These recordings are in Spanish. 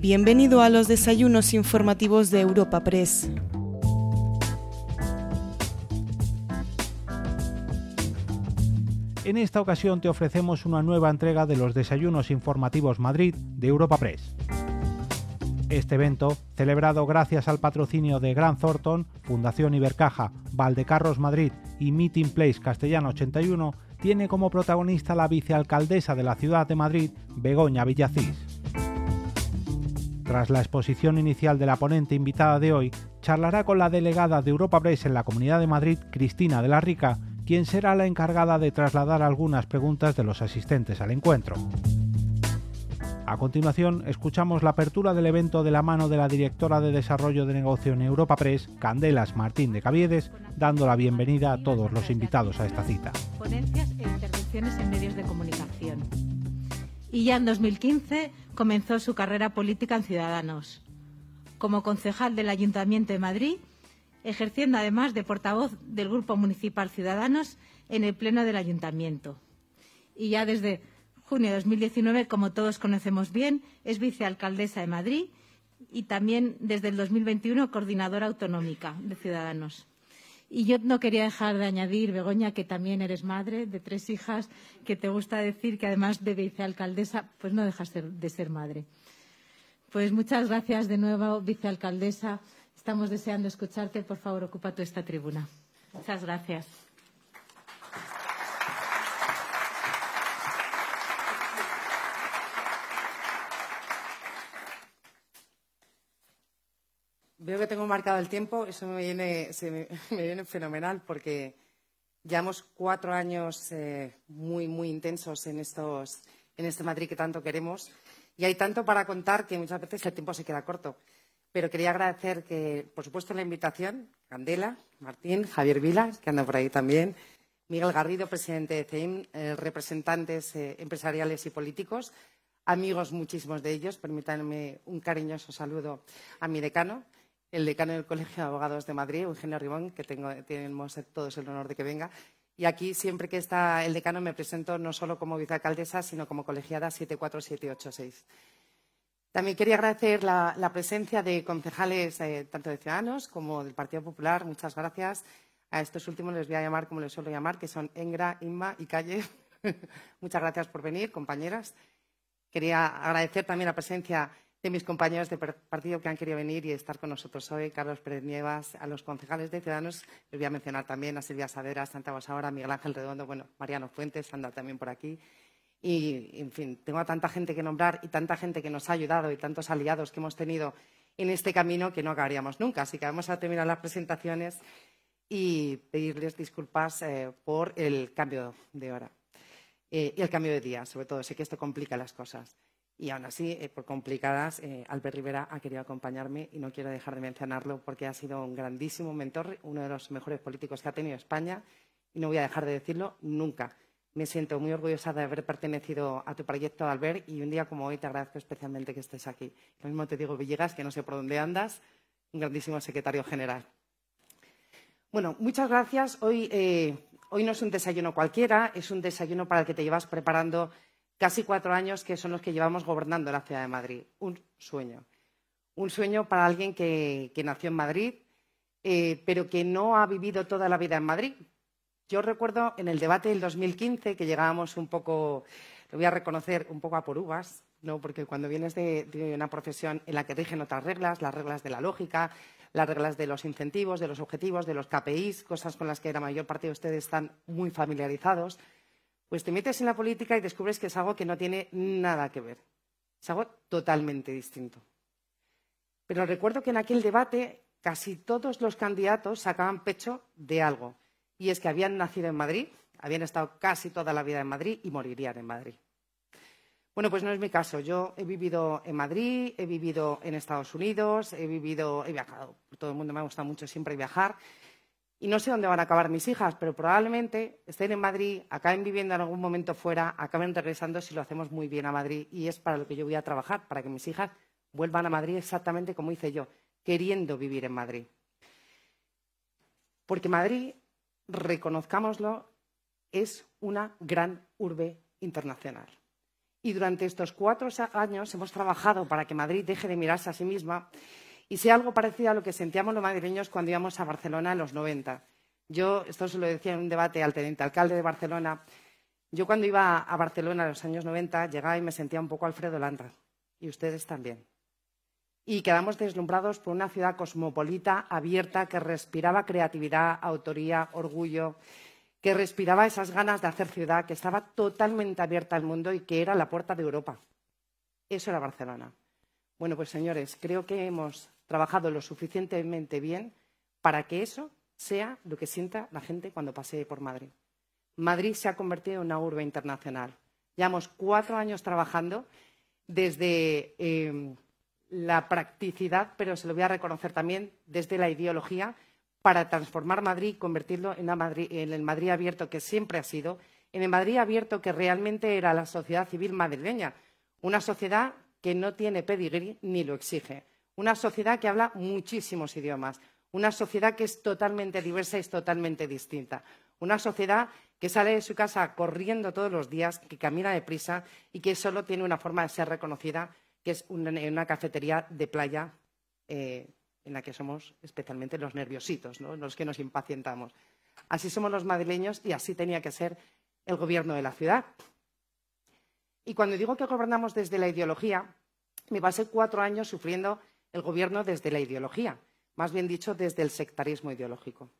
Bienvenido a los desayunos informativos de Europa Press. En esta ocasión te ofrecemos una nueva entrega de los desayunos informativos Madrid de Europa Press. Este evento, celebrado gracias al patrocinio de Gran Thornton, Fundación Ibercaja, Valdecarros Madrid y Meeting Place Castellano 81, tiene como protagonista la vicealcaldesa de la ciudad de Madrid, Begoña Villacís. Tras la exposición inicial de la ponente invitada de hoy, charlará con la delegada de Europa Press en la Comunidad de Madrid, Cristina de la Rica, quien será la encargada de trasladar algunas preguntas de los asistentes al encuentro. A continuación, escuchamos la apertura del evento de la mano de la directora de Desarrollo de Negocio en Europa Press, Candelas Martín de Caviedes, dando la bienvenida a todos los invitados a esta cita. Ponencias e intervenciones en medios de comunicación. Y ya en 2015 comenzó su carrera política en Ciudadanos. Como concejal del Ayuntamiento de Madrid, ejerciendo además de portavoz del Grupo Municipal Ciudadanos en el Pleno del Ayuntamiento. Y ya desde junio de 2019, como todos conocemos bien, es vicealcaldesa de Madrid y también desde el 2021 coordinadora autonómica de Ciudadanos. Y yo no quería dejar de añadir, Begoña, que también eres madre de tres hijas, que te gusta decir que además de vicealcaldesa, pues no dejas de ser madre. Pues muchas gracias de nuevo, vicealcaldesa. Estamos deseando escucharte. Por favor, ocupa tú esta tribuna. Muchas gracias. Veo que tengo marcado el tiempo, eso me viene, me, viene fenomenal porque llevamos cuatro años eh, muy, muy intensos en, estos, en este Madrid que tanto queremos y hay tanto para contar que muchas veces el tiempo se queda corto. Pero quería agradecer que, por supuesto, la invitación, Candela, Martín, Javier Vilas, que anda por ahí también, Miguel Garrido, presidente de CEIM, eh, representantes eh, empresariales y políticos, amigos muchísimos de ellos. Permítanme un cariñoso saludo a mi decano, el decano del Colegio de Abogados de Madrid, Eugenio Ribón, que tenemos todos el honor de que venga. Y aquí, siempre que está el decano, me presento no solo como vicealcaldesa, sino como colegiada 74786. También quería agradecer la, presencia de concejales eh, tanto de Ciudadanos como del Partido Popular. Muchas gracias. A estos últimos les voy a llamar como les suelo llamar, que son Engra, Inma y Calle. Muchas gracias por venir, compañeras. Quería agradecer también la presencia de mis compañeros de partido que han querido venir y estar con nosotros hoy, Carlos Pérez Nievas, a los concejales de Ciudadanos, les voy a mencionar también a Silvia Sadera, Santa Ahora, Miguel Ángel Redondo, bueno, Mariano Fuentes anda también por aquí. Y, en fin, tengo a tanta gente que nombrar y tanta gente que nos ha ayudado y tantos aliados que hemos tenido en este camino que no acabaríamos nunca. Así que vamos a terminar las presentaciones y pedirles disculpas eh, por el cambio de hora eh, y el cambio de día, sobre todo. Sé que esto complica las cosas. Y aún así, eh, por complicadas, eh, Albert Rivera ha querido acompañarme y no quiero dejar de mencionarlo porque ha sido un grandísimo mentor, uno de los mejores políticos que ha tenido España y no voy a dejar de decirlo nunca. Me siento muy orgullosa de haber pertenecido a tu proyecto, Albert, y un día como hoy te agradezco especialmente que estés aquí. Lo mismo te digo, Villegas, que no sé por dónde andas, un grandísimo secretario general. Bueno, muchas gracias. Hoy, eh, hoy no es un desayuno cualquiera, es un desayuno para el que te llevas preparando casi cuatro años que son los que llevamos gobernando la ciudad de Madrid. Un sueño. Un sueño para alguien que, nació en Madrid, eh, pero que no ha vivido toda la vida en Madrid. Yo recuerdo en el debate del 2015 que llegábamos un poco, lo voy a reconocer, un poco a por uvas, ¿no? porque cuando vienes de, de una profesión en la que rigen otras reglas, las reglas de la lógica, las reglas de los incentivos, de los objetivos, de los KPIs, cosas con las que la mayor parte de ustedes están muy familiarizados, pues te metes en la política y descubres que es algo que no tiene nada que ver. Es algo totalmente distinto. Pero recuerdo que en aquel debate casi todos los candidatos sacaban pecho de algo. Y es que habían nacido en Madrid, habían estado casi toda la vida en Madrid y morirían en Madrid. Bueno, pues no es mi caso. Yo he vivido en Madrid, he vivido en Estados Unidos, he vivido, he viajado. Todo el mundo me ha gustado mucho siempre viajar. Y no sé dónde van a acabar mis hijas, pero probablemente estén en Madrid, acaben viviendo en algún momento fuera, acaben regresando si lo hacemos muy bien a Madrid. Y es para lo que yo voy a trabajar, para que mis hijas vuelvan a Madrid exactamente como hice yo, queriendo vivir en Madrid. Porque Madrid, reconozcámoslo, es una gran urbe internacional. Y durante estos cuatro años hemos trabajado para que Madrid deje de mirarse a sí misma y sea algo parecido a lo que sentíamos los madrileños cuando íbamos a Barcelona en los 90. Yo, esto se lo decía en un debate al teniente alcalde de Barcelona, yo cuando iba a Barcelona en los años 90 llegaba y me sentía un poco Alfredo Landra, y ustedes también. Y quedamos deslumbrados por una ciudad cosmopolita, abierta, que respiraba creatividad, autoría, orgullo, que respiraba esas ganas de hacer ciudad, que estaba totalmente abierta al mundo y que era la puerta de Europa. Eso era Barcelona. Bueno, pues señores, creo que hemos trabajado lo suficientemente bien para que eso sea lo que sienta la gente cuando pase por Madrid. Madrid se ha convertido en una urbe internacional. Llevamos cuatro años trabajando desde eh, la practicidad, pero se lo voy a reconocer también desde la ideología, para transformar Madrid y convertirlo en, en, el Madrid abierto que siempre ha sido, en el Madrid abierto que realmente era la sociedad civil madrileña, una sociedad que no tiene pedigrí ni lo exige, una sociedad que habla muchísimos idiomas, una sociedad que es totalmente diversa y totalmente distinta, una sociedad que sale de su casa corriendo todos los días, que camina deprisa y que solo tiene una forma de ser reconocida, que es una, una cafetería de playa eh, en la que somos especialmente los nerviositos, los que nos impacientamos. Así somos los madrileños y así tenía que ser el gobierno de la ciudad. Y cuando digo que gobernamos desde la ideología, me pasé cuatro años sufriendo el gobierno desde la ideología, más bien dicho, desde el sectarismo ideológico.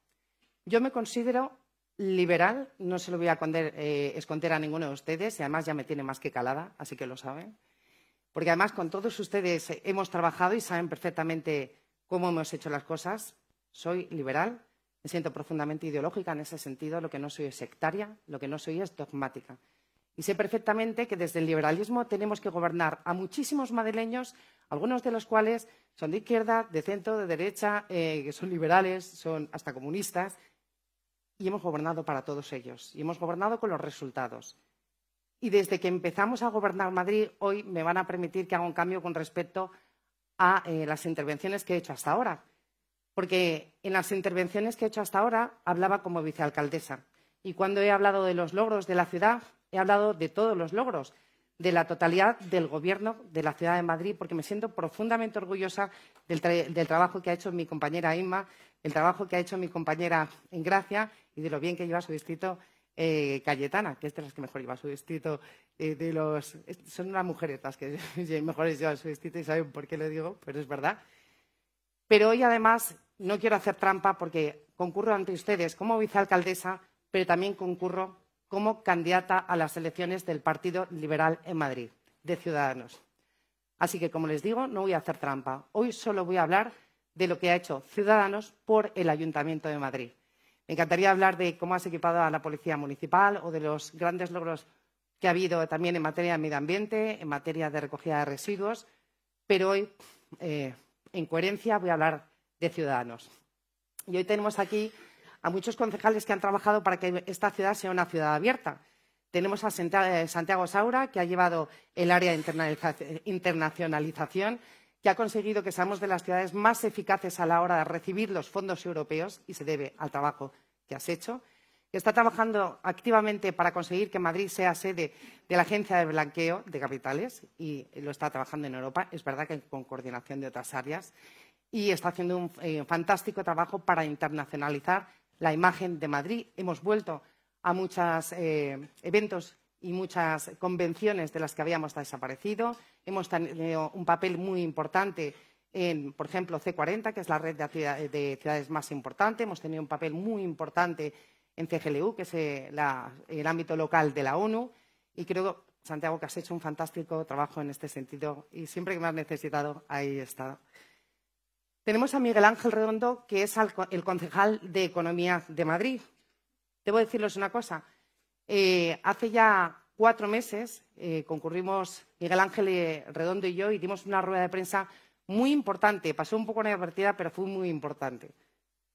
Yo me considero liberal, no se lo voy a eh, esconder a ninguno de ustedes, y además ya me tiene más que calada, así que lo saben. Porque además con todos ustedes hemos trabajado y saben perfectamente cómo hemos hecho las cosas. Soy liberal, me siento profundamente ideológica en ese sentido, lo que no soy es sectaria, lo que no soy es dogmática. Y sé perfectamente que desde el liberalismo tenemos que gobernar a muchísimos madrileños, algunos de los cuales son de izquierda, de centro, de derecha, eh, que son liberales, son hasta comunistas, y hemos gobernado para todos ellos. Y hemos gobernado con los resultados. Y desde que empezamos a gobernar Madrid, hoy me van a permitir que haga un cambio con respecto a eh, las intervenciones que he hecho hasta ahora. Porque en las intervenciones que he hecho hasta ahora hablaba como vicealcaldesa. Y cuando he hablado de los logros de la ciudad, He hablado de todos los logros, de la totalidad del Gobierno de la Ciudad de Madrid, porque me siento profundamente orgullosa del, trabajo que ha hecho mi compañera Inma, el trabajo que ha hecho mi compañera Gracia y de lo bien que lleva su distrito eh, Cayetana, que es de las que mejor lleva su distrito. Eh, de los, son unas mujeres las que mejores llevan su distrito y saben por qué lo digo, pero es verdad. Pero hoy, además, no quiero hacer trampa porque concurro ante ustedes como vicealcaldesa, pero también concurro como candidata a las elecciones del Partido Liberal en Madrid, de Ciudadanos. Así que, como les digo, no voy a hacer trampa. Hoy solo voy a hablar de lo que ha hecho Ciudadanos por el Ayuntamiento de Madrid. Me encantaría hablar de cómo has equipado a la Policía Municipal o de los grandes logros que ha habido también en materia de medio ambiente, en materia de recogida de residuos, pero hoy, eh, en coherencia, voy a hablar de Ciudadanos. Y hoy tenemos aquí a muchos concejales que han trabajado para que esta ciudad sea una ciudad abierta. Tenemos a Santiago Saura, que ha llevado el área de internacionalización, que ha conseguido que seamos de las ciudades más eficaces a la hora de recibir los fondos europeos, y se debe al trabajo que has hecho, está trabajando activamente para conseguir que Madrid sea sede de la Agencia de Blanqueo de Capitales, y lo está trabajando en Europa, es verdad que con coordinación de otras áreas, y está haciendo un eh, fantástico trabajo para internacionalizar la imagen de Madrid. Hemos vuelto a muchos eh, eventos y muchas convenciones de las que habíamos desaparecido. Hemos tenido un papel muy importante en, por ejemplo, C40, que es la red de, ciudades más importante. Hemos tenido un papel muy importante en CGLU, que es eh, el ámbito local de la ONU. Y creo, Santiago, que has hecho un fantástico trabajo en este sentido. Y siempre que me has necesitado, ahí está. Tenemos a Miguel Ángel Redondo, que es el concejal de Economía de Madrid. Debo decirles una cosa. Eh, hace ya cuatro meses eh, concurrimos Miguel Ángel Redondo y yo y dimos una rueda de prensa muy importante. Pasó un poco inadvertida, pero fue muy importante.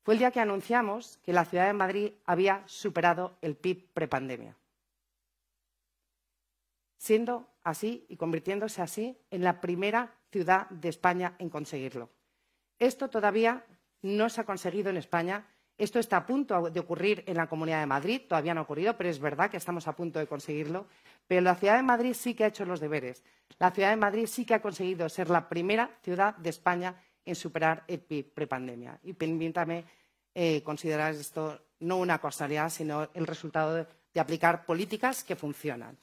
Fue el día que anunciamos que la ciudad de Madrid había superado el PIB prepandemia. Siendo así y convirtiéndose así en la primera ciudad de España en conseguirlo. Esto todavía no se ha conseguido en España Esto está a punto de ocurrir en la Comunidad de Madrid, todavía no ha ocurrido, pero es verdad que estamos a punto de conseguirlo. Pero la ciudad de Madrid sí que ha hecho los deberes. La ciudad de Madrid sí que ha conseguido ser la primera ciudad de España en superar el PIB prepandemia. Y permítame eh, considerar esto no una casualidad, sino el resultado de, aplicar políticas que funcionan.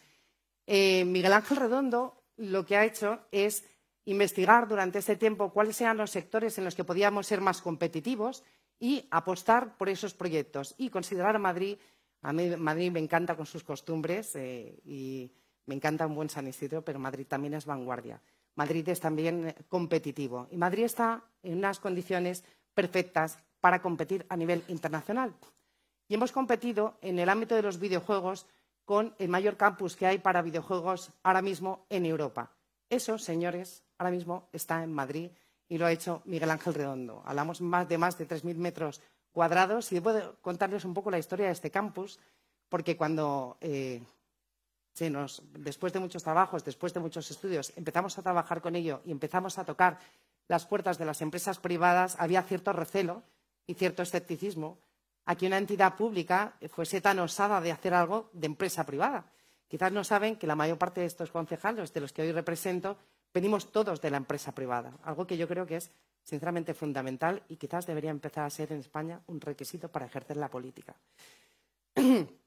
Eh, Miguel Ángel Redondo lo que ha hecho es investigar durante este tiempo cuáles eran los sectores en los que podíamos ser más competitivos y apostar por esos proyectos y considerar a Madrid, a mí Madrid me encanta con sus costumbres eh, y me encanta un buen San Isidro, pero Madrid también es vanguardia. Madrid es también competitivo y Madrid está en unas condiciones perfectas para competir a nivel internacional. Y hemos competido en el ámbito de los videojuegos con el mayor campus que hay para videojuegos ahora mismo en Europa. Eso, señores, ahora mismo está en Madrid y lo ha hecho Miguel Ángel Redondo. Hablamos de más de 3.000 metros cuadrados y debo contarles un poco la historia de este campus, porque cuando eh, después de muchos trabajos, después de muchos estudios, empezamos a trabajar con ello y empezamos a tocar las puertas de las empresas privadas, había cierto recelo y cierto escepticismo a que una entidad pública fuese tan osada de hacer algo de empresa privada. Quizás no saben que la mayor parte de estos concejales, de los que hoy represento, venimos todos de la empresa privada, algo que yo creo que es sinceramente fundamental y quizás debería empezar a ser en España un requisito para ejercer la política.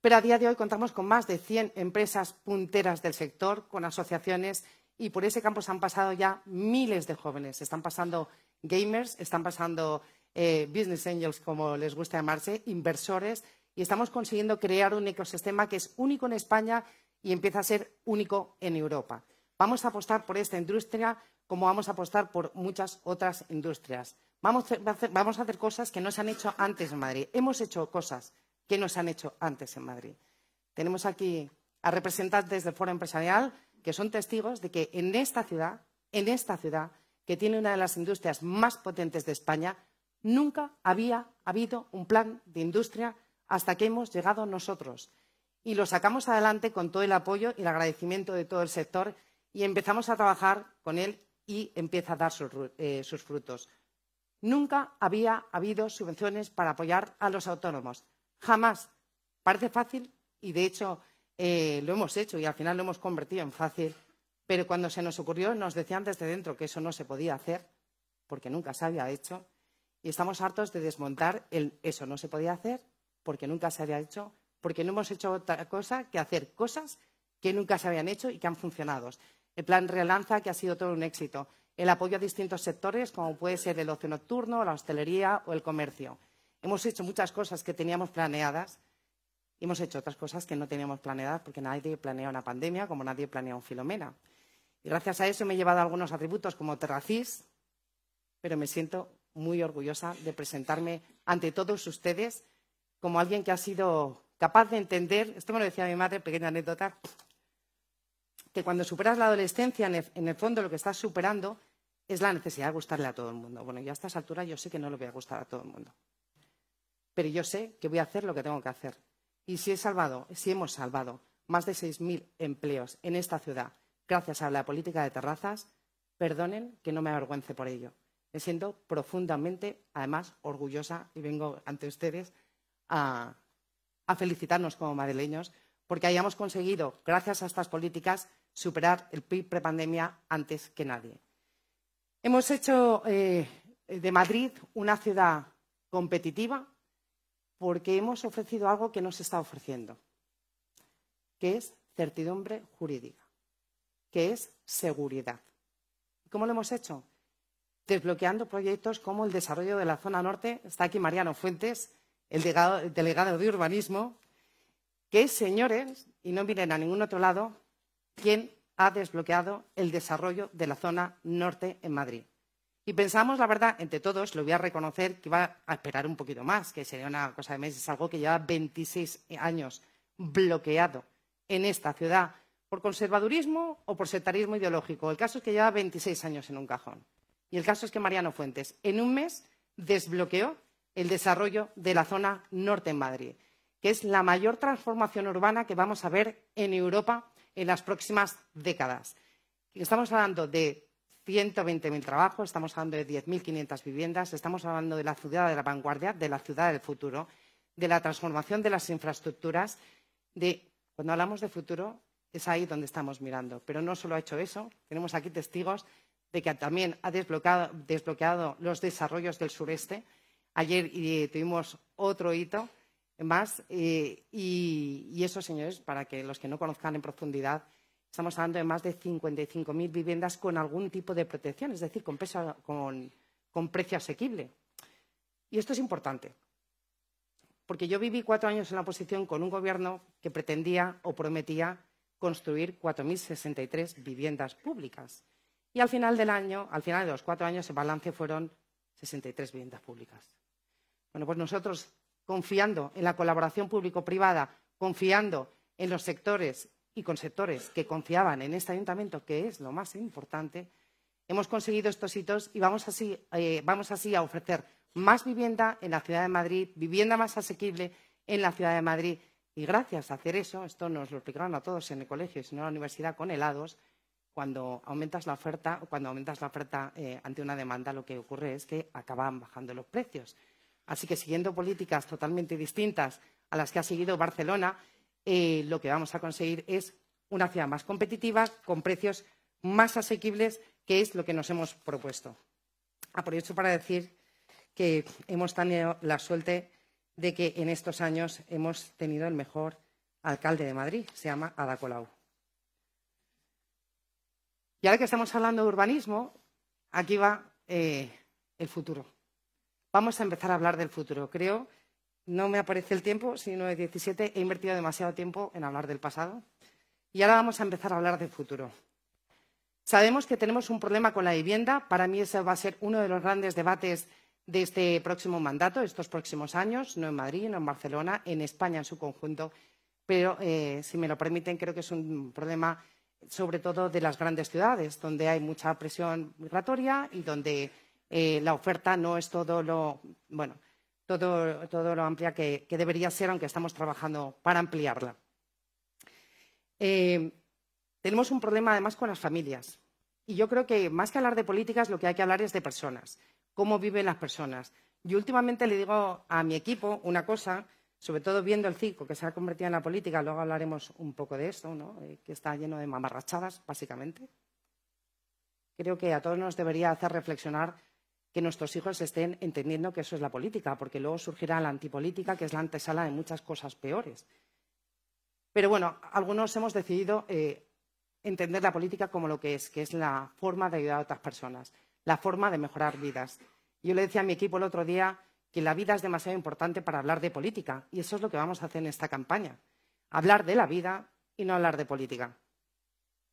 Pero a día de hoy contamos con más de 100 empresas punteras del sector, con asociaciones, y por ese campo se han pasado ya miles de jóvenes. Están pasando gamers, están pasando eh, business angels, como les gusta llamarse, inversores, y estamos consiguiendo crear un ecosistema que es único en España y empieza a ser único en Europa. Vamos a apostar por esta industria como vamos a apostar por muchas otras industrias. Vamos a, hacer, cosas que no se han hecho antes en Madrid. Hemos hecho cosas que no se han hecho antes en Madrid. Tenemos aquí a representantes del Foro Empresarial que son testigos de que en esta ciudad, en esta ciudad, que tiene una de las industrias más potentes de España, nunca había habido un plan de industria hasta que hemos llegado nosotros. Y lo sacamos adelante con todo el apoyo y el agradecimiento de todo el sector y empezamos a trabajar con él y empieza a dar sus, eh, frutos. Nunca había habido subvenciones para apoyar a los autónomos. Jamás. Parece fácil y, de hecho, eh, lo hemos hecho y al final lo hemos convertido en fácil. Pero cuando se nos ocurrió, nos decían desde dentro que eso no se podía hacer, porque nunca se había hecho. Y estamos hartos de desmontar el eso no se podía hacer, porque nunca se había hecho, porque no hemos hecho otra cosa que hacer cosas que nunca se habían hecho y que han funcionado el plan Relanza, que ha sido todo un éxito, el apoyo a distintos sectores, como puede ser el ocio nocturno, la hostelería o el comercio. Hemos hecho muchas cosas que teníamos planeadas y hemos hecho otras cosas que no teníamos planeadas porque nadie planea una pandemia como nadie planea un Filomena. Y gracias a eso me he llevado algunos atributos como Terracís, pero me siento muy orgullosa de presentarme ante todos ustedes como alguien que ha sido capaz de entender, esto me lo decía mi madre, pequeña anécdota, que cuando superas la adolescencia, en el, fondo lo que estás superando es la necesidad de gustarle a todo el mundo. Bueno, yo a estas alturas yo sé que no le voy a gustar a todo el mundo. Pero yo sé que voy a hacer lo que tengo que hacer. Y si he salvado, si hemos salvado más de 6.000 empleos en esta ciudad gracias a la política de terrazas, perdonen que no me avergüence por ello. Me siento profundamente, además, orgullosa y vengo ante ustedes a, a felicitarnos como madrileños porque hayamos conseguido, gracias a estas políticas, superar el PIB prepandemia antes que nadie. Hemos hecho eh, de Madrid una ciudad competitiva porque hemos ofrecido algo que no se está ofreciendo, que es certidumbre jurídica, que es seguridad. ¿Cómo lo hemos hecho? Desbloqueando proyectos como el desarrollo de la zona norte. Está aquí Mariano Fuentes, el delegado de urbanismo, que es, señores, y no miren a ningún otro lado, quien ha desbloqueado el desarrollo de la zona norte en Madrid. Y pensamos, la verdad, entre todos, lo voy a reconocer, que iba a esperar un poquito más, que sería una cosa de meses, algo que lleva 26 años bloqueado en esta ciudad por conservadurismo o por sectarismo ideológico. El caso es que lleva 26 años en un cajón. Y el caso es que Mariano Fuentes, en un mes, desbloqueó el desarrollo de la zona norte en Madrid que es la mayor transformación urbana que vamos a ver en Europa en las próximas décadas. Estamos hablando de 120.000 trabajos, estamos hablando de 10.500 viviendas, estamos hablando de la ciudad de la vanguardia, de la ciudad del futuro, de la transformación de las infraestructuras, cuando hablamos de futuro es ahí donde estamos mirando. Pero no solo ha hecho eso, tenemos aquí testigos de que también ha desbloqueado, los desarrollos del sureste. Ayer tuvimos otro hito más y, y, eso, señores, para que los que no conozcan en profundidad, estamos hablando de más de 55.000 viviendas con algún tipo de protección, es decir, con, con precio asequible. Y esto es importante, porque yo viví cuatro años en la oposición con un gobierno que pretendía o prometía construir 4.063 viviendas públicas. Y al final del año, al final de los cuatro años, el balance fueron 63 viviendas públicas. Bueno, pues nosotros, confiando en la colaboración público-privada, confiando en los sectores y con sectores que confiaban en este ayuntamiento, que es lo más importante, hemos conseguido estos hitos y vamos así, eh, vamos así a ofrecer más vivienda en la ciudad de Madrid, vivienda más asequible en la ciudad de Madrid. Y gracias a hacer eso, esto nos lo explicaron a todos en el colegio y si no en la universidad con helados, cuando aumentas la oferta, cuando aumentas la oferta eh, ante una demanda, lo que ocurre es que acaban bajando los precios. Así que siguiendo políticas totalmente distintas a las que ha seguido Barcelona, eh, lo que vamos a conseguir es una ciudad más competitiva, con precios más asequibles, que es lo que nos hemos propuesto. Aprovecho para decir que hemos tenido la suerte de que en estos años hemos tenido el mejor alcalde de Madrid, se llama Ada Colau. Y ahora que estamos hablando de urbanismo, aquí va eh, el futuro. Vamos a empezar a hablar del futuro. Creo, no me aparece el tiempo, sino de 17, he invertido demasiado tiempo en hablar del pasado. Y ahora vamos a empezar a hablar del futuro. Sabemos que tenemos un problema con la vivienda. Para mí ese va a ser uno de los grandes debates de este próximo mandato, estos próximos años, no en Madrid, no en Barcelona, en España en su conjunto. Pero, eh, si me lo permiten, creo que es un problema sobre todo de las grandes ciudades, donde hay mucha presión migratoria y donde eh, la oferta no es todo lo, bueno, todo, todo lo amplia que, debería ser, aunque estamos trabajando para ampliarla. Eh, tenemos un problema además con las familias. Y yo creo que más que hablar de políticas, lo que hay que hablar es de personas, cómo viven las personas. Yo últimamente le digo a mi equipo una cosa sobre todo viendo el circo que se ha convertido en la política, luego hablaremos un poco de esto, ¿no? Eh, que está lleno de mamarrachadas, básicamente. Creo que a todos nos debería hacer reflexionar que nuestros hijos estén entendiendo que eso es la política, porque luego surgirá la antipolítica, que es la antesala de muchas cosas peores. Pero bueno, algunos hemos decidido eh, entender la política como lo que es, que es la forma de ayudar a otras personas, la forma de mejorar vidas. Yo le decía a mi equipo el otro día que la vida es demasiado importante para hablar de política. Y eso es lo que vamos a hacer en esta campaña. Hablar de la vida y no hablar de política.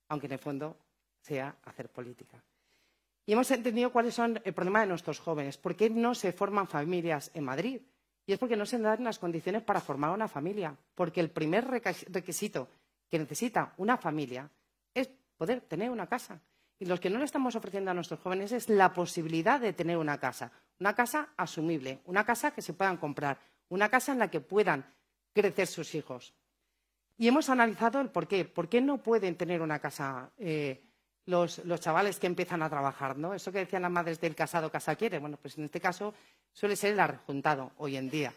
Aunque en el fondo sea hacer política. Y hemos entendido cuáles son el problema de nuestros jóvenes. ¿Por qué no se forman familias en Madrid? Y es porque no se dan las condiciones para formar una familia. Porque el primer requisito que necesita una familia es poder tener una casa. Y lo que no le estamos ofreciendo a nuestros jóvenes es la posibilidad de tener una casa, una casa asumible, una casa que se puedan comprar, una casa en la que puedan crecer sus hijos. Y hemos analizado el por qué. ¿Por qué no pueden tener una casa eh, los, chavales que empiezan a trabajar? ¿no? Eso que decían las madres del casado casa quiere. Bueno, pues en este caso suele ser el arrejuntado hoy en día,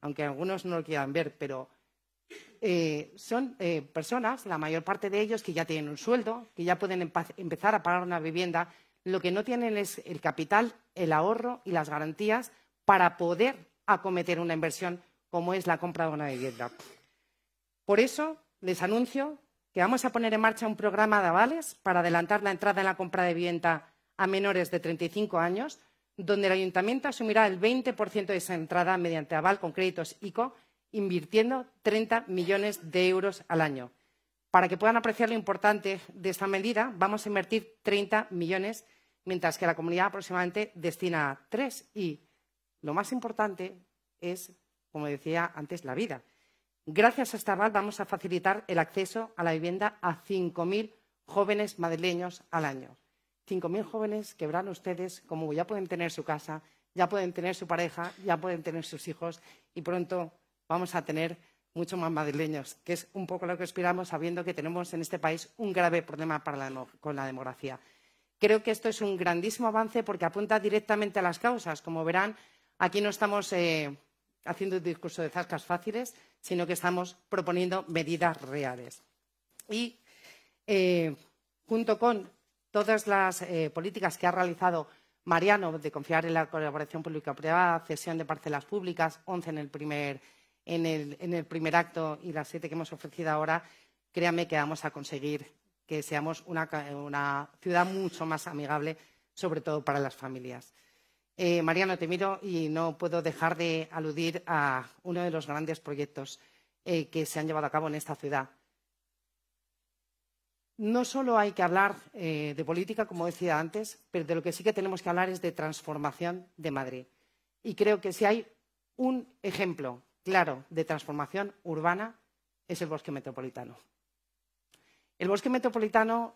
aunque algunos no lo quieran ver, pero eh, son eh, personas, la mayor parte de ellos, que ya tienen un sueldo, que ya pueden empezar a pagar una vivienda. Lo que no tienen es el capital, el ahorro y las garantías para poder acometer una inversión como es la compra de una vivienda. Por eso les anuncio que vamos a poner en marcha un programa de avales para adelantar la entrada en la compra de vivienda a menores de 35 años, donde el ayuntamiento asumirá el 20% de esa entrada mediante aval con créditos ICO invirtiendo 30 millones de euros al año. Para que puedan apreciar lo importante de esta medida, vamos a invertir 30 millones, mientras que la comunidad aproximadamente destina tres. Y lo más importante es, como decía antes, la vida. Gracias a esta aval vamos a facilitar el acceso a la vivienda a 5.000 jóvenes madrileños al año. 5.000 jóvenes que verán ustedes como ya pueden tener su casa, ya pueden tener su pareja, ya pueden tener sus hijos y pronto vamos a tener mucho más madrileños, que es un poco lo que aspiramos, sabiendo que tenemos en este país un grave problema con la demografía. Creo que esto es un grandísimo avance porque apunta directamente a las causas. Como verán, aquí no estamos eh, haciendo un discurso de zascas fáciles, sino que estamos proponiendo medidas reales. Y eh, junto con todas las eh, políticas que ha realizado Mariano de confiar en la colaboración pública-privada, cesión de parcelas públicas, 11 en el primer, en el, en el primer acto y las siete que hemos ofrecido ahora, créanme que vamos a conseguir que seamos una, una ciudad mucho más amigable, sobre todo para las familias. Eh, Mariano, te miro y no puedo dejar de aludir a uno de los grandes proyectos eh, que se han llevado a cabo en esta ciudad. No solo hay que hablar eh, de política, como decía antes, pero de lo que sí que tenemos que hablar es de transformación de Madrid. Y creo que si hay un ejemplo claro de transformación urbana es el bosque metropolitano. El bosque metropolitano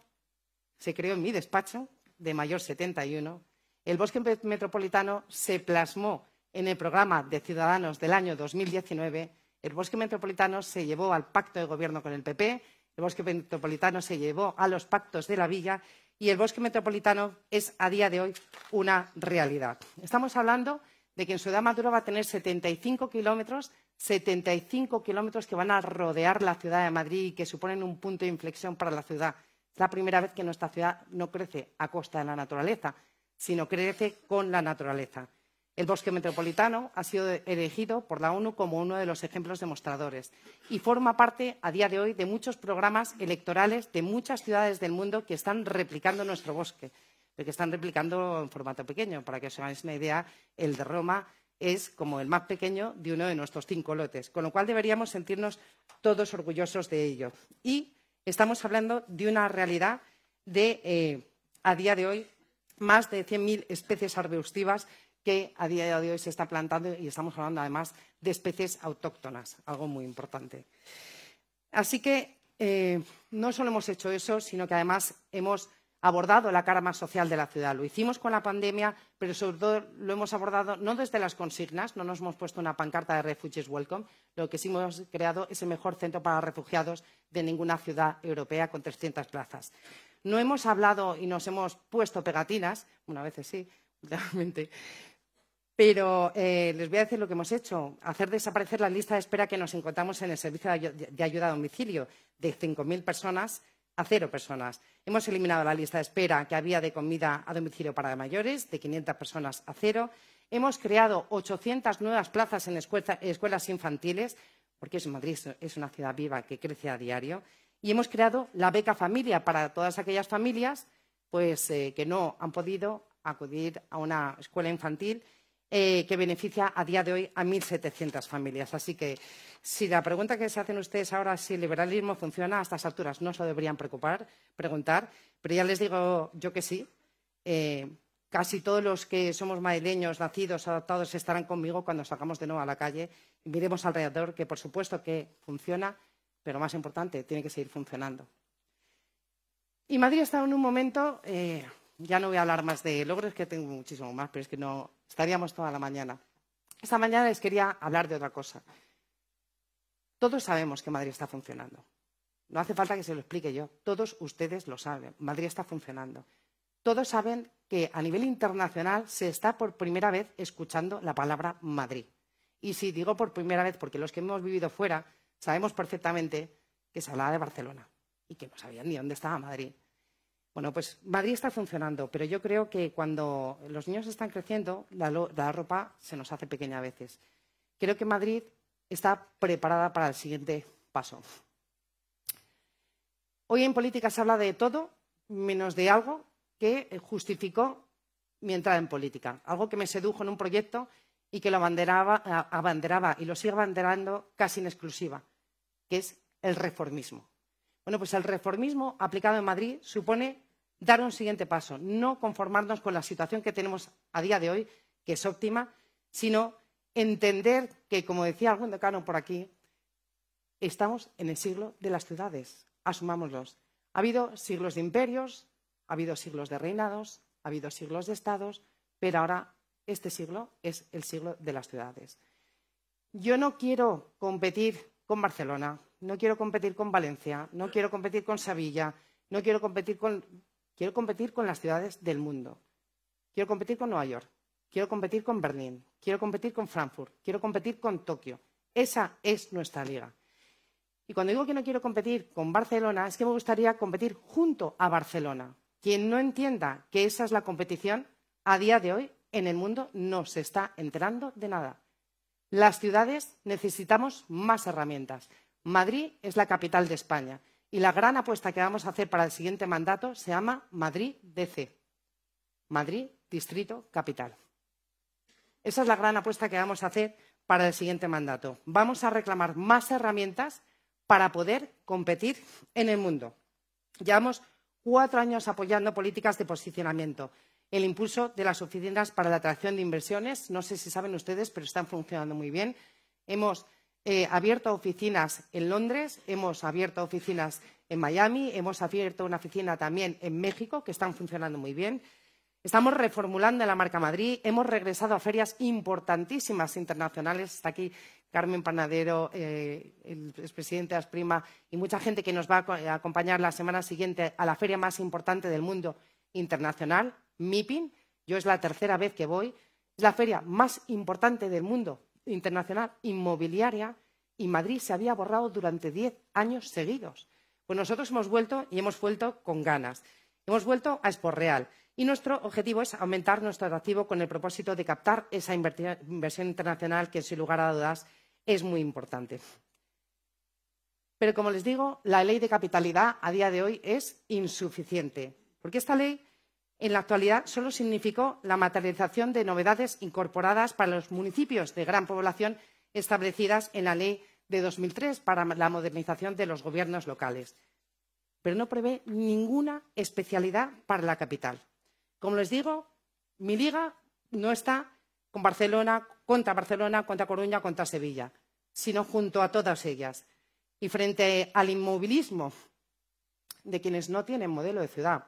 se creó en mi despacho de mayor 71 el bosque metropolitano se plasmó en el programa de Ciudadanos del año 2019. El bosque metropolitano se llevó al pacto de gobierno con el PP, el bosque metropolitano se llevó a los pactos de la villa y el bosque metropolitano es a día de hoy una realidad. Estamos hablando de que en Ciudad Maduro va a tener 75 kilómetros, 75 kilómetros que van a rodear la ciudad de Madrid y que suponen un punto de inflexión para la ciudad. Es la primera vez que nuestra ciudad no crece a costa de la naturaleza, sino crece con la naturaleza. El bosque metropolitano ha sido elegido por la ONU como uno de los ejemplos demostradores y forma parte, a día de hoy, de muchos programas electorales de muchas ciudades del mundo que están replicando nuestro bosque, que están replicando en formato pequeño. Para que os hagáis una idea, el de Roma es como el más pequeño de uno de nuestros cinco lotes, con lo cual deberíamos sentirnos todos orgullosos de ello. Y estamos hablando de una realidad de, eh, a día de hoy, más de 100.000 especies arbustivas que a día de hoy se está plantando y estamos hablando además de especies autóctonas, algo muy importante. Así que eh, no solo hemos hecho eso, sino que además hemos abordado la cara más social de la ciudad. Lo hicimos con la pandemia, pero sobre todo lo hemos abordado no desde las consignas, no nos hemos puesto una pancarta de Refugees Welcome, lo que sí hemos creado es el mejor centro para refugiados de ninguna ciudad europea con 300 plazas. No hemos hablado y nos hemos puesto pegatinas, una vez sí, realmente, pero eh, les voy a decir lo que hemos hecho. Hacer desaparecer la lista de espera que nos encontramos en el servicio de ayuda a domicilio de 5.000 personas a cero personas. Hemos eliminado la lista de espera que había de comida a domicilio para mayores, de 500 personas a cero. Hemos creado 800 nuevas plazas en escuelas infantiles, porque Madrid es una ciudad viva que crece a diario. Y hemos creado la beca familia para todas aquellas familias pues, eh, que no han podido acudir a una escuela infantil eh, que beneficia a día de hoy a 1.700 familias. Así que si la pregunta que se hacen ustedes ahora si el liberalismo funciona a estas alturas no se deberían preocupar, preguntar, pero ya les digo yo que sí. Eh, casi todos los que somos madrileños, nacidos, adoptados, estarán conmigo cuando salgamos de nuevo a la calle y miremos alrededor, que por supuesto que funciona, pero más importante, tiene que seguir funcionando. Y Madrid está en un momento, eh, ya no voy a hablar más de logros, que tengo muchísimo más, pero es que no estaríamos toda la mañana. Esta mañana les quería hablar de otra cosa. Todos sabemos que Madrid está funcionando. No hace falta que se lo explique yo. Todos ustedes lo saben. Madrid está funcionando. Todos saben que a nivel internacional se está por primera vez escuchando la palabra Madrid. Y si digo por primera vez, porque los que hemos vivido fuera sabemos perfectamente que se hablaba de Barcelona y que no sabían ni dónde estaba Madrid. Bueno, pues Madrid está funcionando, pero yo creo que cuando los niños están creciendo, la, ropa se nos hace pequeña a veces. Creo que Madrid está preparada para el siguiente paso. Hoy en política se habla de todo menos de algo que justificó mi entrada en política, algo que me sedujo en un proyecto y que lo abanderaba, y lo sigue abanderando casi en exclusiva, que es el reformismo. Bueno, pues el reformismo aplicado en Madrid supone dar un siguiente paso, no conformarnos con la situación que tenemos a día de hoy, que es óptima, sino entender que, como decía algún decano por aquí, estamos en el siglo de las ciudades, asumámoslos. Ha habido siglos de imperios, ha habido siglos de reinados, ha habido siglos de estados, pero ahora este siglo es el siglo de las ciudades. Yo no quiero competir con Barcelona, no quiero competir con Valencia, no quiero competir con Sevilla, no quiero competir con quiero competir con las ciudades del mundo. Quiero competir con Nueva York, quiero competir con Berlín, quiero competir con Frankfurt, quiero competir con Tokio. Esa es nuestra liga. Y cuando digo que no quiero competir con Barcelona, es que me gustaría competir junto a Barcelona. Quien no entienda que esa es la competición, a día de hoy en el mundo no se está enterando de nada. Las ciudades necesitamos más herramientas. Madrid es la capital de España y la gran apuesta que vamos a hacer para el siguiente mandato se llama Madrid DC. Madrid Distrito Capital. Esa es la gran apuesta que vamos a hacer para el siguiente mandato. Vamos a reclamar más herramientas para poder competir en el mundo. Llevamos cuatro años apoyando políticas de posicionamiento, el impulso de las oficinas para la atracción de inversiones. No sé si saben ustedes, pero están funcionando muy bien. Hemos eh, abierto oficinas en Londres, hemos abierto oficinas en Miami, hemos abierto una oficina también en México, que están funcionando muy bien. Estamos reformulando la marca Madrid, hemos regresado a ferias importantísimas internacionales. Está aquí Carmen Panadero, eh, el expresidente de Asprima y mucha gente que nos va a acompañar la semana siguiente a la feria más importante del mundo internacional, MIPIN. Yo es la tercera vez que voy. Es la feria más importante del mundo internacional inmobiliaria y Madrid se había borrado durante diez años seguidos. Pues nosotros hemos vuelto y hemos vuelto con ganas. Hemos vuelto a Expo Real y nuestro objetivo es aumentar nuestro atractivo con el propósito de captar esa inversión internacional que, sin lugar a dudas, es muy importante. Pero, como les digo, la ley de capitalidad a día de hoy es insuficiente, porque esta ley en la actualidad solo significó la materialización de novedades incorporadas para los municipios de gran población establecidas en la ley de 2003 para la modernización de los gobiernos locales, pero no prevé ninguna especialidad para la capital. Como les digo, mi liga no está con Barcelona, contra Barcelona, contra Coruña, contra Sevilla, sino junto a todas ellas. Y frente al inmovilismo de quienes no tienen modelo de ciudad,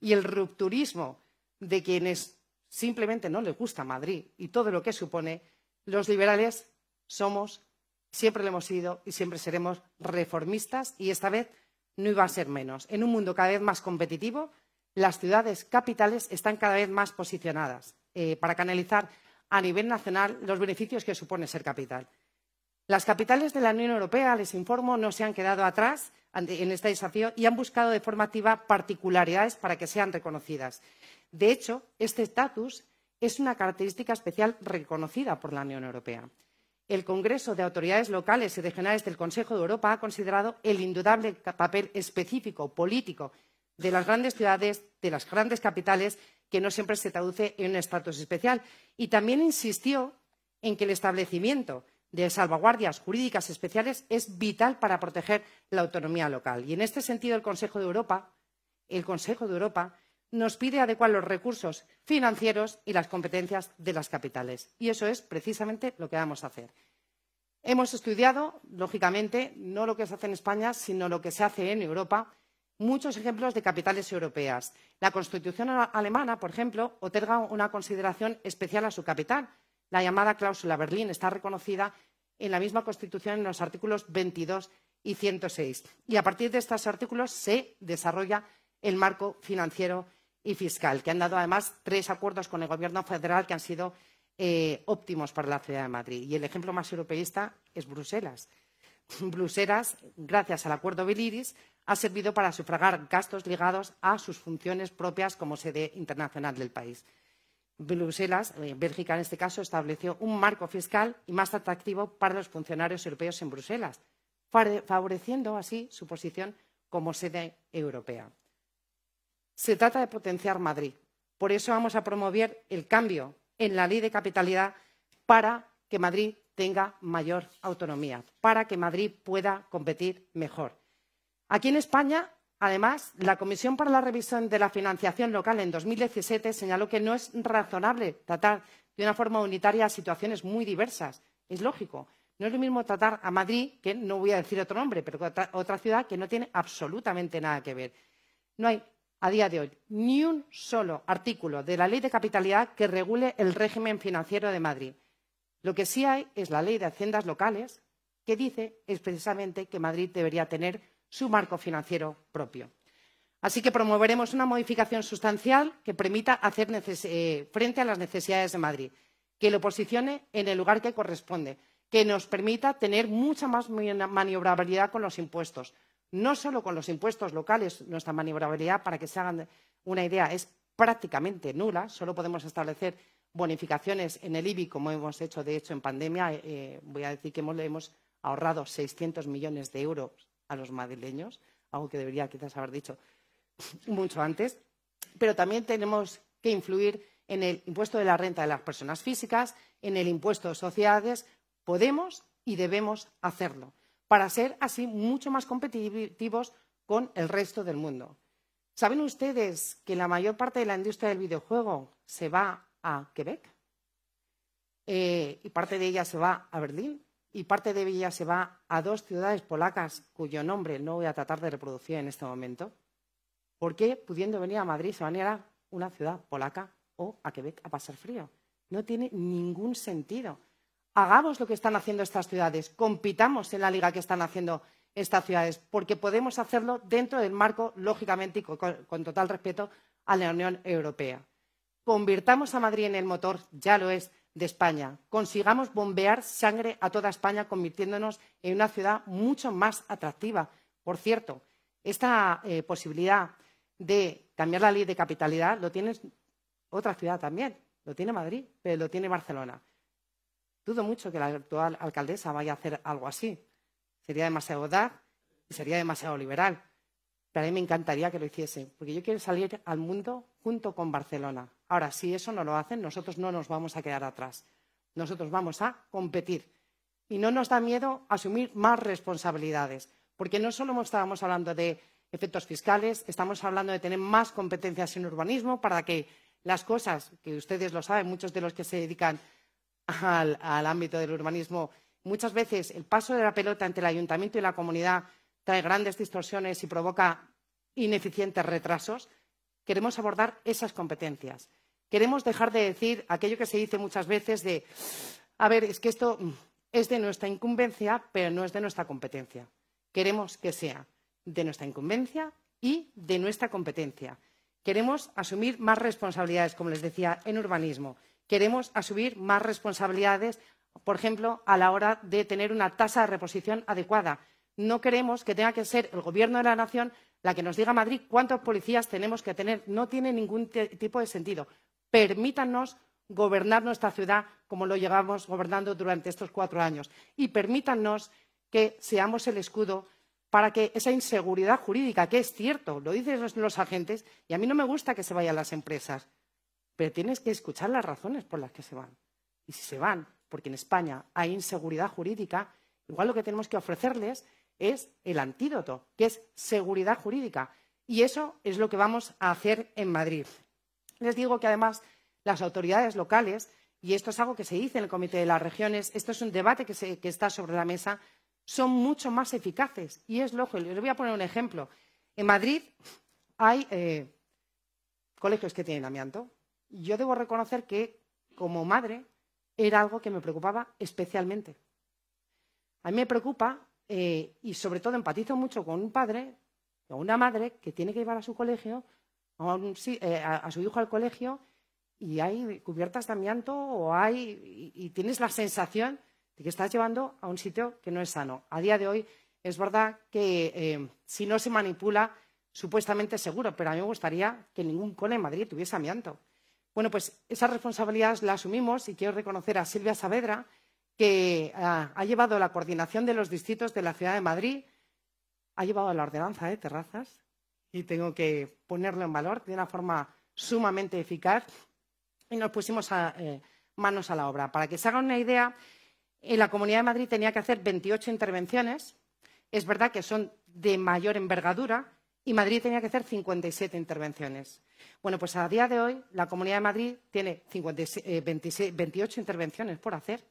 y el rupturismo de quienes simplemente no les gusta Madrid y todo lo que supone, los liberales somos, siempre lo hemos sido y siempre seremos reformistas y esta vez no iba a ser menos. En un mundo cada vez más competitivo, las ciudades capitales están cada vez más posicionadas eh, para canalizar a nivel nacional los beneficios que supone ser capital. Las capitales de la Unión Europea, les informo, no se han quedado atrás en este desafío y han buscado de forma activa particularidades para que sean reconocidas. De hecho, este estatus es una característica especial reconocida por la Unión Europea. El Congreso de Autoridades Locales y Regionales del Consejo de Europa ha considerado el indudable papel específico político de las grandes ciudades, de las grandes capitales, que no siempre se traduce en un estatus especial. Y también insistió en que el establecimiento de salvaguardias jurídicas especiales es vital para proteger la autonomía local. Y en este sentido, el Consejo de Europa, el Consejo de Europa nos pide adecuar los recursos financieros y las competencias de las capitales. Y eso es precisamente lo que vamos a hacer. Hemos estudiado, lógicamente, no lo que se hace en España, sino lo que se hace en Europa, muchos ejemplos de capitales europeas. La Constitución alemana, por ejemplo, otorga una consideración especial a su capital, la llamada cláusula Berlín está reconocida en la misma Constitución en los artículos 22 y 106. Y a partir de estos artículos se desarrolla el marco financiero y fiscal, que han dado además tres acuerdos con el Gobierno federal que han sido eh, óptimos para la ciudad de Madrid. Y el ejemplo más europeísta es Bruselas. Bruselas, gracias al acuerdo Beliris, ha servido para sufragar gastos ligados a sus funciones propias como sede internacional del país. Bruselas, eh, Bélgica en este caso, estableció un marco fiscal y más atractivo para los funcionarios europeos en Bruselas, favoreciendo así su posición como sede europea. Se trata de potenciar Madrid. Por eso vamos a promover el cambio en la ley de capitalidad para que Madrid tenga mayor autonomía, para que Madrid pueda competir mejor. Aquí en España Además, la Comisión para la Revisión de la Financiación Local en 2017 señaló que no es razonable tratar de una forma unitaria situaciones muy diversas. Es lógico. No es lo mismo tratar a Madrid, que no voy a decir otro nombre, pero otra, ciudad que no tiene absolutamente nada que ver. No hay, a día de hoy, ni un solo artículo de la Ley de Capitalidad que regule el régimen financiero de Madrid. Lo que sí hay es la Ley de Haciendas Locales, que dice expresamente que Madrid debería tener su marco financiero propio. Así que promoveremos una modificación sustancial que permita hacer eh, frente a las necesidades de Madrid, que lo posicione en el lugar que corresponde, que nos permita tener mucha más maniobrabilidad con los impuestos. No solo con los impuestos locales, nuestra maniobrabilidad, para que se hagan una idea, es prácticamente nula. Solo podemos establecer bonificaciones en el IBI, como hemos hecho, de hecho, en pandemia. Eh, voy a decir que hemos ahorrado 600 millones de euros a los madrileños, algo que debería quizás haber dicho mucho antes, pero también tenemos que influir en el impuesto de la renta de las personas físicas, en el impuesto de sociedades. Podemos y debemos hacerlo para ser así mucho más competitivos con el resto del mundo. ¿Saben ustedes que la mayor parte de la industria del videojuego se va a Quebec? Eh, y parte de ella se va a Berlín y parte de ella se va a dos ciudades polacas cuyo nombre no voy a tratar de reproducir en este momento. ¿Por qué, pudiendo venir a Madrid, se van a ir a una ciudad polaca o a Quebec a pasar frío? No tiene ningún sentido. Hagamos lo que están haciendo estas ciudades, compitamos en la liga que están haciendo estas ciudades, porque podemos hacerlo dentro del marco, lógicamente, y con, con total respeto a la Unión Europea. Convirtamos a Madrid en el motor, ya lo es, de España. Consigamos bombear sangre a toda España, convirtiéndonos en una ciudad mucho más atractiva. Por cierto, esta eh, posibilidad de cambiar la ley de capitalidad lo tiene otra ciudad también. Lo tiene Madrid, pero lo tiene Barcelona. Dudo mucho que la actual alcaldesa vaya a hacer algo así. Sería demasiado dar y sería demasiado liberal. Pero a mí me encantaría que lo hiciese, porque yo quiero salir al mundo junto con Barcelona. Ahora, si eso no lo hacen, nosotros no nos vamos a quedar atrás. Nosotros vamos a competir. Y no nos da miedo asumir más responsabilidades, porque no solo estábamos hablando de efectos fiscales, estamos hablando de tener más competencias en urbanismo para que las cosas, que ustedes lo saben, muchos de los que se dedican al, ámbito del urbanismo, muchas veces el paso de la pelota entre el ayuntamiento y la comunidad trae grandes distorsiones y provoca ineficientes retrasos. Queremos abordar esas competencias. Queremos dejar de decir aquello que se dice muchas veces de, a ver, es que esto es de nuestra incumbencia, pero no es de nuestra competencia queremos que sea de nuestra incumbencia y de nuestra competencia. Queremos asumir más responsabilidades, como les decía, en urbanismo. Queremos asumir más responsabilidades, por ejemplo, a la hora de tener una tasa de reposición adecuada. No queremos que tenga que ser el Gobierno de la Nación la que nos diga a Madrid cuántos policías tenemos que tener. No tiene ningún tipo de sentido. Permítanos gobernar nuestra ciudad como lo llevamos gobernando durante estos cuatro años. Y permítanos que seamos el escudo para que esa inseguridad jurídica, que es cierto, lo dicen los, agentes, y a mí no me gusta que se vayan las empresas, pero tienes que escuchar las razones por las que se van. Y si se van, porque en España hay inseguridad jurídica, igual lo que tenemos que ofrecerles es el antídoto, que es seguridad jurídica. Y eso es lo que vamos a hacer en Madrid. Les digo que además las autoridades locales, y esto es algo que se dice en el Comité de las Regiones, esto es un debate que, que está sobre la mesa, son mucho más eficaces. Y es lógico. Les voy a poner un ejemplo. En Madrid hay eh, colegios que tienen amianto. Yo debo reconocer que, como madre, era algo que me preocupaba especialmente. A mí me preocupa eh, y, sobre todo, empatizo mucho con un padre o una madre que tiene que llevar a su colegio, eh, a, su hijo al colegio, y hay cubiertas de amianto o hay, y tienes la sensación de que estás llevando a un sitio que no es sano. A día de hoy es verdad que eh, si no se manipula, supuestamente seguro, pero a mí me gustaría que ningún cole en Madrid tuviese amianto. Bueno, pues esas responsabilidades las asumimos y quiero reconocer a Silvia Saavedra, que ah, ha llevado la coordinación de los distritos de la ciudad de Madrid, ha llevado la ordenanza de terrazas y tengo que ponerlo en valor de una forma sumamente eficaz y nos pusimos eh, manos a la obra. Para que se hagan una idea, en la Comunidad de Madrid tenía que hacer 28 intervenciones. Es verdad que son de mayor envergadura y Madrid tenía que hacer 57 intervenciones. Bueno, pues a día de hoy la Comunidad de Madrid tiene 28 eh, intervenciones por hacer.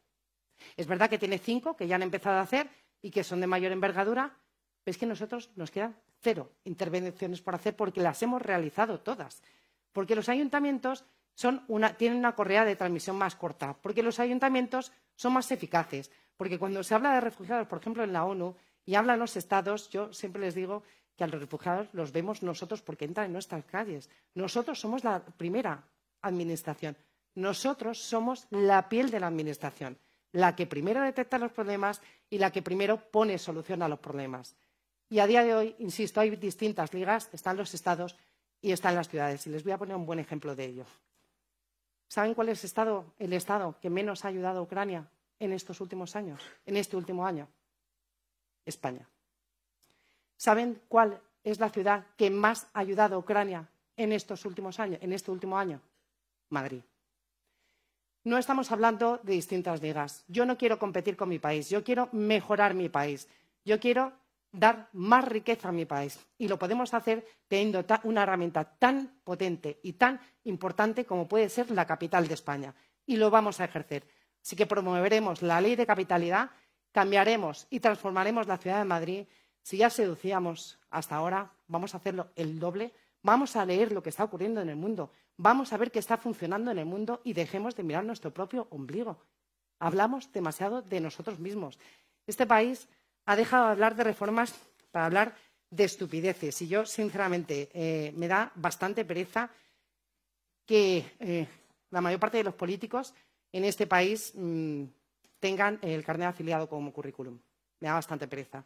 Es verdad que tiene cinco que ya han empezado a hacer y que son de mayor envergadura, pero es que nosotros nos quedan cero intervenciones por hacer porque las hemos realizado todas. Porque los ayuntamientos tienen una correa de transmisión más corta, porque los ayuntamientos son más eficaces, porque cuando se habla de refugiados, por ejemplo, en la ONU, y hablan los estados, yo siempre les digo que a los refugiados los vemos nosotros porque entran en nuestras calles. Nosotros somos la primera administración. Nosotros somos la piel de la administración, la que primero detecta los problemas y la que primero pone solución a los problemas. Y a día de hoy, insisto, hay distintas ligas, están los estados y están las ciudades. Y les voy a poner un buen ejemplo de ello. ¿Saben cuál es el estado que menos ha ayudado a Ucrania en estos últimos años, en este último año? España. ¿Saben cuál es la ciudad que más ha ayudado a Ucrania en estos últimos años, en este último año? Madrid. No estamos hablando de distintas ligas. Yo no quiero competir con mi país, yo quiero mejorar mi país. Yo quiero dar más riqueza a mi país. Y lo podemos hacer teniendo una herramienta tan potente y tan importante como puede ser la capital de España. Y lo vamos a ejercer. Así que promoveremos la ley de capitalidad, cambiaremos y transformaremos la ciudad de Madrid. Si ya seducíamos hasta ahora, vamos a hacerlo el doble. Vamos a leer lo que está ocurriendo en el mundo. Vamos a ver qué está funcionando en el mundo y dejemos de mirar nuestro propio ombligo. Hablamos demasiado de nosotros mismos. Este país ha dejado de hablar de reformas para hablar de estupideces. Y yo, sinceramente, eh, me da bastante pereza que eh, la mayor parte de los políticos en este país mm, tengan el carnet afiliado como currículum. Me da bastante pereza.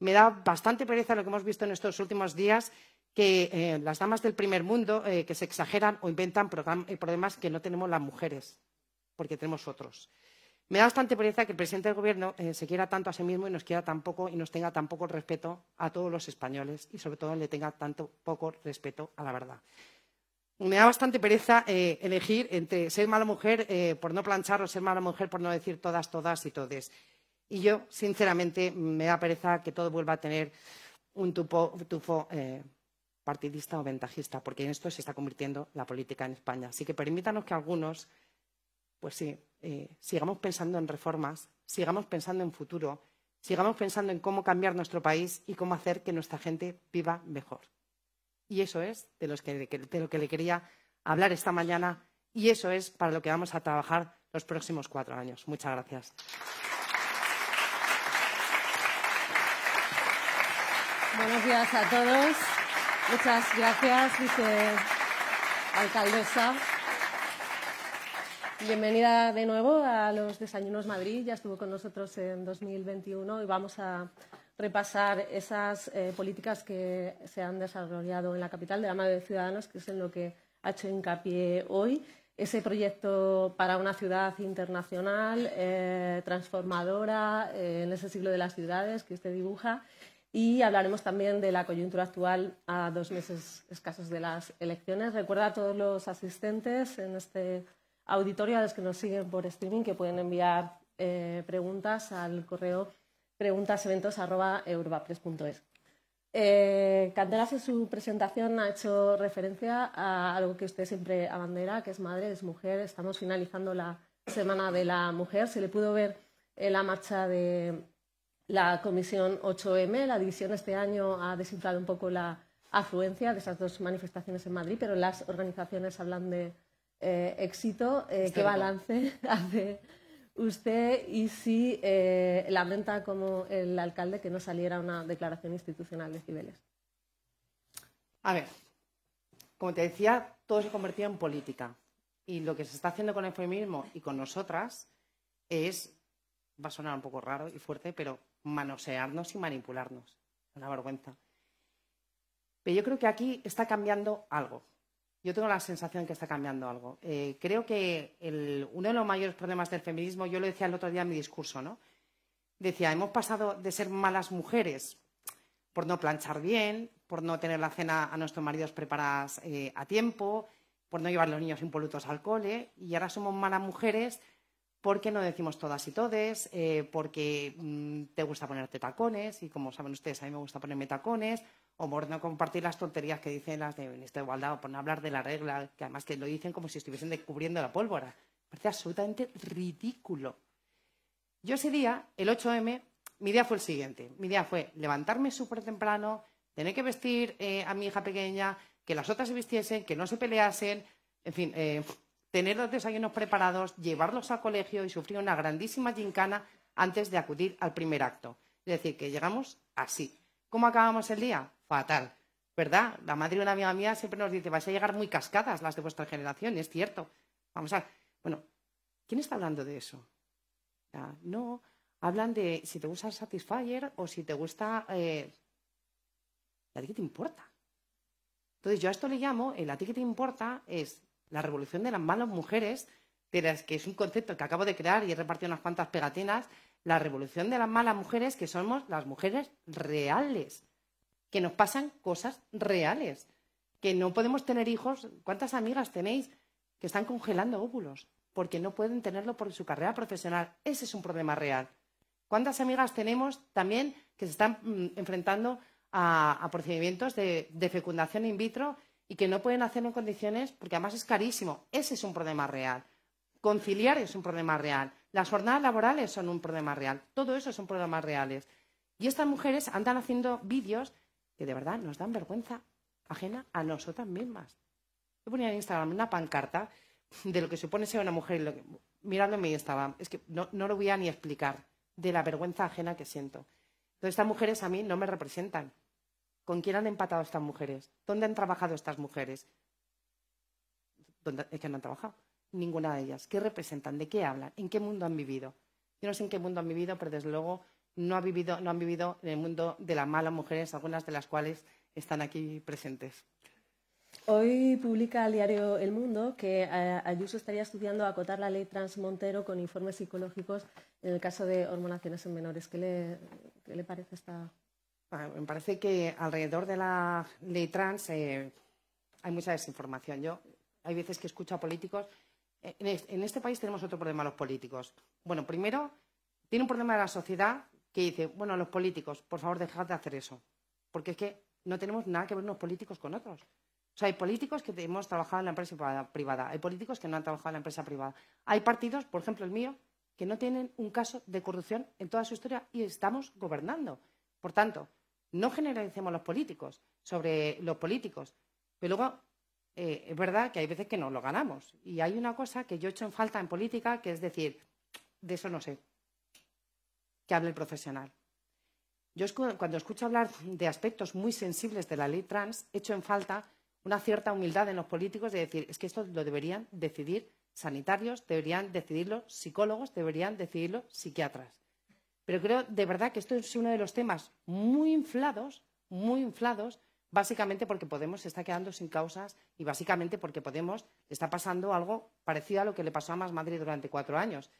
Me da bastante pereza lo que hemos visto en estos últimos días, que eh, las damas del primer mundo que se exageran o inventan problemas que no tenemos las mujeres, porque tenemos otros. Me da bastante pereza que el presidente del Gobierno eh, se quiera tanto a sí mismo y nos quiera tan poco y nos tenga tan poco respeto a todos los españoles y, sobre todo, le tenga tanto poco respeto a la verdad. Me da bastante pereza eh, elegir entre ser mala mujer eh, por no planchar o ser mala mujer por no decir todas, todas y todes. Y yo, sinceramente, me da pereza que todo vuelva a tener un tufo partidista o ventajista, porque en esto se está convirtiendo la política en España. Así que permítanos que algunos pues sí, eh, sigamos pensando en reformas, sigamos pensando en futuro, sigamos pensando en cómo cambiar nuestro país y cómo hacer que nuestra gente viva mejor. Y eso es de, de lo que le quería hablar esta mañana y eso es para lo que vamos a trabajar los próximos cuatro años. Muchas gracias. Buenos días a todos. Muchas gracias, vicealcaldesa. Bienvenida de nuevo a los Desayunos Madrid. Ya estuvo con nosotros en 2021 y vamos a repasar esas eh, políticas que se han desarrollado en la capital de la de Ciudadanos, que es en lo que ha hecho hincapié hoy. Ese proyecto para una ciudad internacional, eh, transformadora, eh, en ese siglo de las ciudades que usted dibuja. Y hablaremos también de la coyuntura actual a dos meses escasos de las elecciones. Recuerda a todos los asistentes en este auditorio a los que nos siguen por streaming que pueden enviar eh, preguntas al correo preguntaseventos.europapress.es. Eh, Candelas en su presentación ha hecho referencia a algo que usted siempre abandera, que es madre, es mujer. Estamos finalizando la Semana de la Mujer. Se le pudo ver la marcha de la Comisión 8M. La división este año ha desinflado un poco la afluencia de esas dos manifestaciones en Madrid, pero las organizaciones hablan de eh, éxito, eh, ¿qué balance hace usted y si eh, lamenta como el alcalde que no saliera una declaración institucional de Cibeles? A ver, como te decía, todo se convertía en política. Y lo que se está haciendo con el feminismo y con nosotras es, va a sonar un poco raro y fuerte, pero manosearnos y manipularnos. Una vergüenza. Pero yo creo que aquí está cambiando algo yo tengo la sensación que está cambiando algo. Eh, creo que uno de los mayores problemas del feminismo, yo lo decía el otro día en mi discurso, ¿no? Decía, hemos pasado de ser malas mujeres por no planchar bien, por no tener la cena a nuestros maridos preparadas eh, a tiempo, por no llevar a los niños impolutos al cole, y ahora somos malas mujeres porque no decimos todas y todes, eh, porque mm, te gusta ponerte tacones, y como saben ustedes, a mí me gusta ponerme tacones, o por no compartir las tonterías que dicen las de Ministro de Igualdad, o por no hablar de la regla, que además que lo dicen como si estuviesen descubriendo la pólvora. Parece absolutamente ridículo. Yo ese día, el 8M, mi día fue el siguiente. Mi día fue levantarme súper temprano, tener que vestir eh, a mi hija pequeña, que las otras se vistiesen, que no se peleasen, en fin, eh, tener los desayunos preparados, llevarlos al colegio y sufrir una grandísima gincana antes de acudir al primer acto. Es decir, que llegamos así. ¿Cómo acabamos el día? Fatal, ¿verdad? La madre de una amiga mía siempre nos dice, vais a llegar muy cascadas las de vuestra generación, es cierto. Vamos a... Bueno, ¿quién está hablando de eso? no, hablan de si te gusta el Satisfyer o si te gusta... Eh... ¿Y a ti qué te importa? Entonces yo a esto le llamo, el a ti que te importa es la revolución de las malas mujeres, de las que es un concepto que acabo de crear y he repartido unas cuantas pegatinas, la revolución de las malas mujeres, que somos las mujeres reales, que nos pasan cosas reales, que no podemos tener hijos. ¿Cuántas amigas tenéis que están congelando óvulos porque no pueden tenerlo por su carrera profesional? Ese es un problema real. ¿Cuántas amigas tenemos también que se están mm, enfrentando a, procedimientos de, de, fecundación in vitro y que no pueden hacerlo en condiciones porque además es carísimo? Ese es un problema real. Conciliar es un problema real. Las jornadas laborales son un problema real. Todo eso son problemas reales. Y estas mujeres andan haciendo vídeos que de verdad nos dan vergüenza ajena a nosotras mismas. Yo ponía en Instagram una pancarta de lo que supone ser una mujer, lo mirando en mi Instagram, es que no, no, lo voy a ni explicar, de la vergüenza ajena que siento. Entonces, estas mujeres a mí no me representan. ¿Con quién han empatado estas mujeres? ¿Dónde han trabajado estas mujeres? ¿Dónde, es que no han trabajado? ninguna de ellas. ¿Qué representan? ¿De qué hablan? ¿En qué mundo han vivido? Yo no sé en qué mundo han vivido, pero desde luego no, han vivido en el mundo de las malas mujeres, algunas de las cuales están aquí presentes. Hoy publica el diario El Mundo que eh, Ayuso estaría estudiando acotar la ley trans Montero con informes psicológicos en el caso de hormonaciones en menores. ¿Qué le, qué le parece esta...? Ah, me parece que alrededor de la ley trans eh, hay mucha desinformación. Yo hay veces que escucho a políticos en este país tenemos otro problema los políticos. Bueno, primero, tiene un problema de la sociedad que dice, bueno, los políticos, por favor, dejad de hacer eso. Porque es que no tenemos nada que ver unos políticos con otros. O sea, hay políticos que hemos trabajado en la empresa privada, hay políticos que no han trabajado en la empresa privada. Hay partidos, por ejemplo el mío, que no tienen un caso de corrupción en toda su historia y estamos gobernando. Por tanto, no generalicemos los políticos sobre los políticos. Pero luego eh, es verdad que hay veces que no lo ganamos. Y hay una cosa que yo he hecho en falta en política, que es decir, de eso no sé, que hable el profesional. Yo cuando escucho hablar de aspectos muy sensibles de la ley trans, echo en falta una cierta humildad en los políticos de decir, es que esto lo deberían decidir sanitarios, deberían decidirlo psicólogos, deberían decidirlo psiquiatras. Pero creo de verdad que esto es uno de los temas muy inflados, muy inflados, básicamente porque Podemos está quedando sin causas y básicamente porque Podemos está pasando algo parecido a lo que le pasó a Más Madrid durante cuatro años,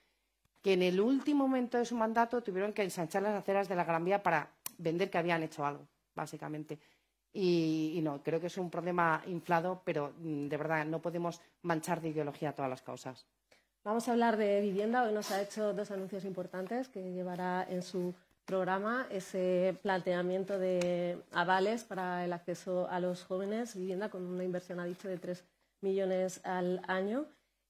que en el último momento de su mandato tuvieron que ensanchar las aceras de la Gran Vía para vender que habían hecho algo, básicamente. Y, no, creo que es un problema inflado, pero mm, de verdad no podemos manchar de ideología todas las causas. Vamos a hablar de vivienda. Hoy nos ha hecho dos anuncios importantes que llevará en su programa ese planteamiento de avales para el acceso a los jóvenes, vivienda con una inversión, ha dicho, de 3 millones al año.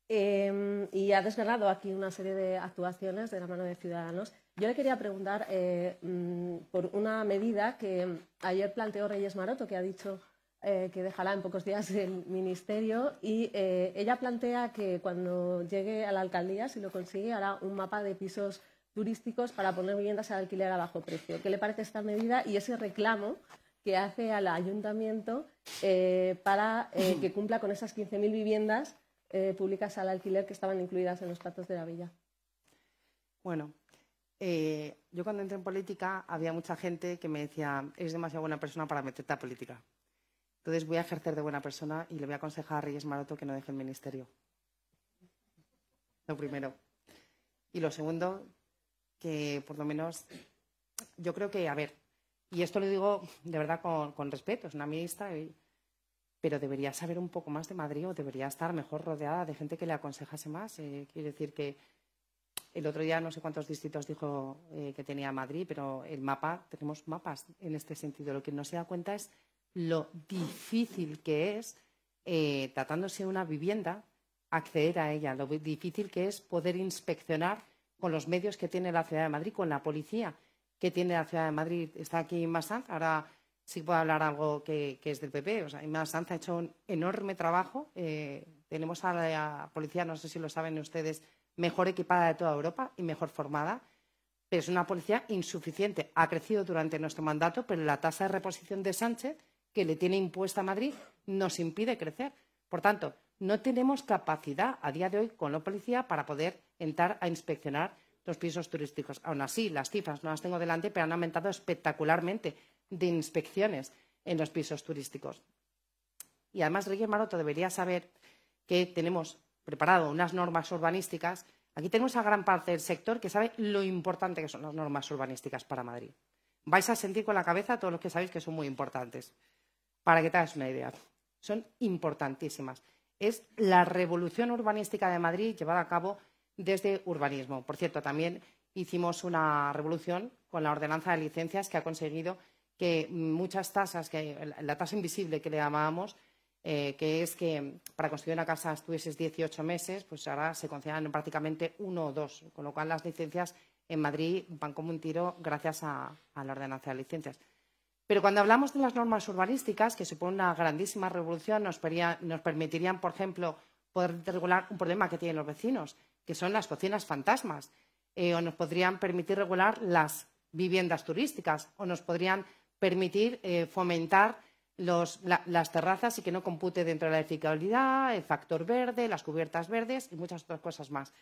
Em, y ha desgranado aquí una serie de actuaciones de la mano de Ciudadanos. Yo le quería preguntar eh, mm, por una medida que ayer planteó Reyes Maroto, que ha dicho eh, que dejará en pocos días el ministerio, y eh, ella plantea que cuando llegue a la alcaldía, si lo consigue, hará un mapa de pisos turísticos para poner viviendas al alquiler a bajo precio. ¿Qué le parece esta medida y ese reclamo que hace al ayuntamiento eh, para eh, que cumpla con esas 15.000 viviendas eh, públicas al alquiler que estaban incluidas en los platos de la villa? Bueno, yo cuando entré en política había mucha gente que me decía, eres demasiado buena persona para meterte a política. Entonces voy a ejercer de buena persona y le voy a aconsejar a Reyes Maroto que no deje el ministerio. Lo primero. Y lo segundo, que por lo menos yo creo que, a ver, y esto lo digo de verdad con, respeto, es una ministra, pero debería saber un poco más de Madrid o debería estar mejor rodeada de gente que le aconsejase más. Eh, quiero decir que el otro día no sé cuántos distritos dijo eh, que tenía Madrid, pero el mapa, tenemos mapas en este sentido. Lo que no se da cuenta es lo difícil que es, eh, tratándose de una vivienda, acceder a ella, lo difícil que es poder inspeccionar con los medios que tiene la ciudad de Madrid, con la policía que tiene la ciudad de Madrid. Está aquí Sanz, ahora sí puedo hablar algo que, es del PP. O sea, Sanz ha hecho un enorme trabajo. Eh, tenemos a la policía, no sé si lo saben ustedes, mejor equipada de toda Europa y mejor formada. pero es una policía insuficiente. Ha crecido durante nuestro mandato, pero la tasa de reposición de Sánchez, que le tiene impuesta a Madrid, nos impide crecer. Por tanto, no tenemos capacidad a día de hoy con la policía para poder entrar a inspeccionar los pisos turísticos. Aún así, las cifras no las tengo delante, pero han aumentado espectacularmente de inspecciones en los pisos turísticos. Y además, Reyes Maroto debería saber que tenemos preparado unas normas urbanísticas. Aquí tenemos a gran parte del sector que sabe lo importante que son las normas urbanísticas para Madrid. Vais a sentir con la cabeza todos los que sabéis que son muy importantes. Para que te hagas una idea. Son importantísimas. Es la revolución urbanística de Madrid llevada a cabo desde urbanismo. Por cierto, también hicimos una revolución con la ordenanza de licencias que ha conseguido que muchas tasas, que la tasa invisible que le llamábamos, eh, que es que para construir una casa estuvieses 18 meses, pues ahora se concedan prácticamente uno o dos, con lo cual las licencias en Madrid van como un tiro gracias a, la ordenanza de licencias. Pero cuando hablamos de las normas urbanísticas, que supone una grandísima revolución, nos, permitirían, por ejemplo, poder regular un problema que tienen los vecinos, que son las cocinas fantasmas, eh, o nos podrían permitir regular las viviendas turísticas, o nos podrían permitir eh, fomentar las terrazas y que no compute dentro de la edificabilidad, el factor verde, las cubiertas verdes y muchas otras cosas más.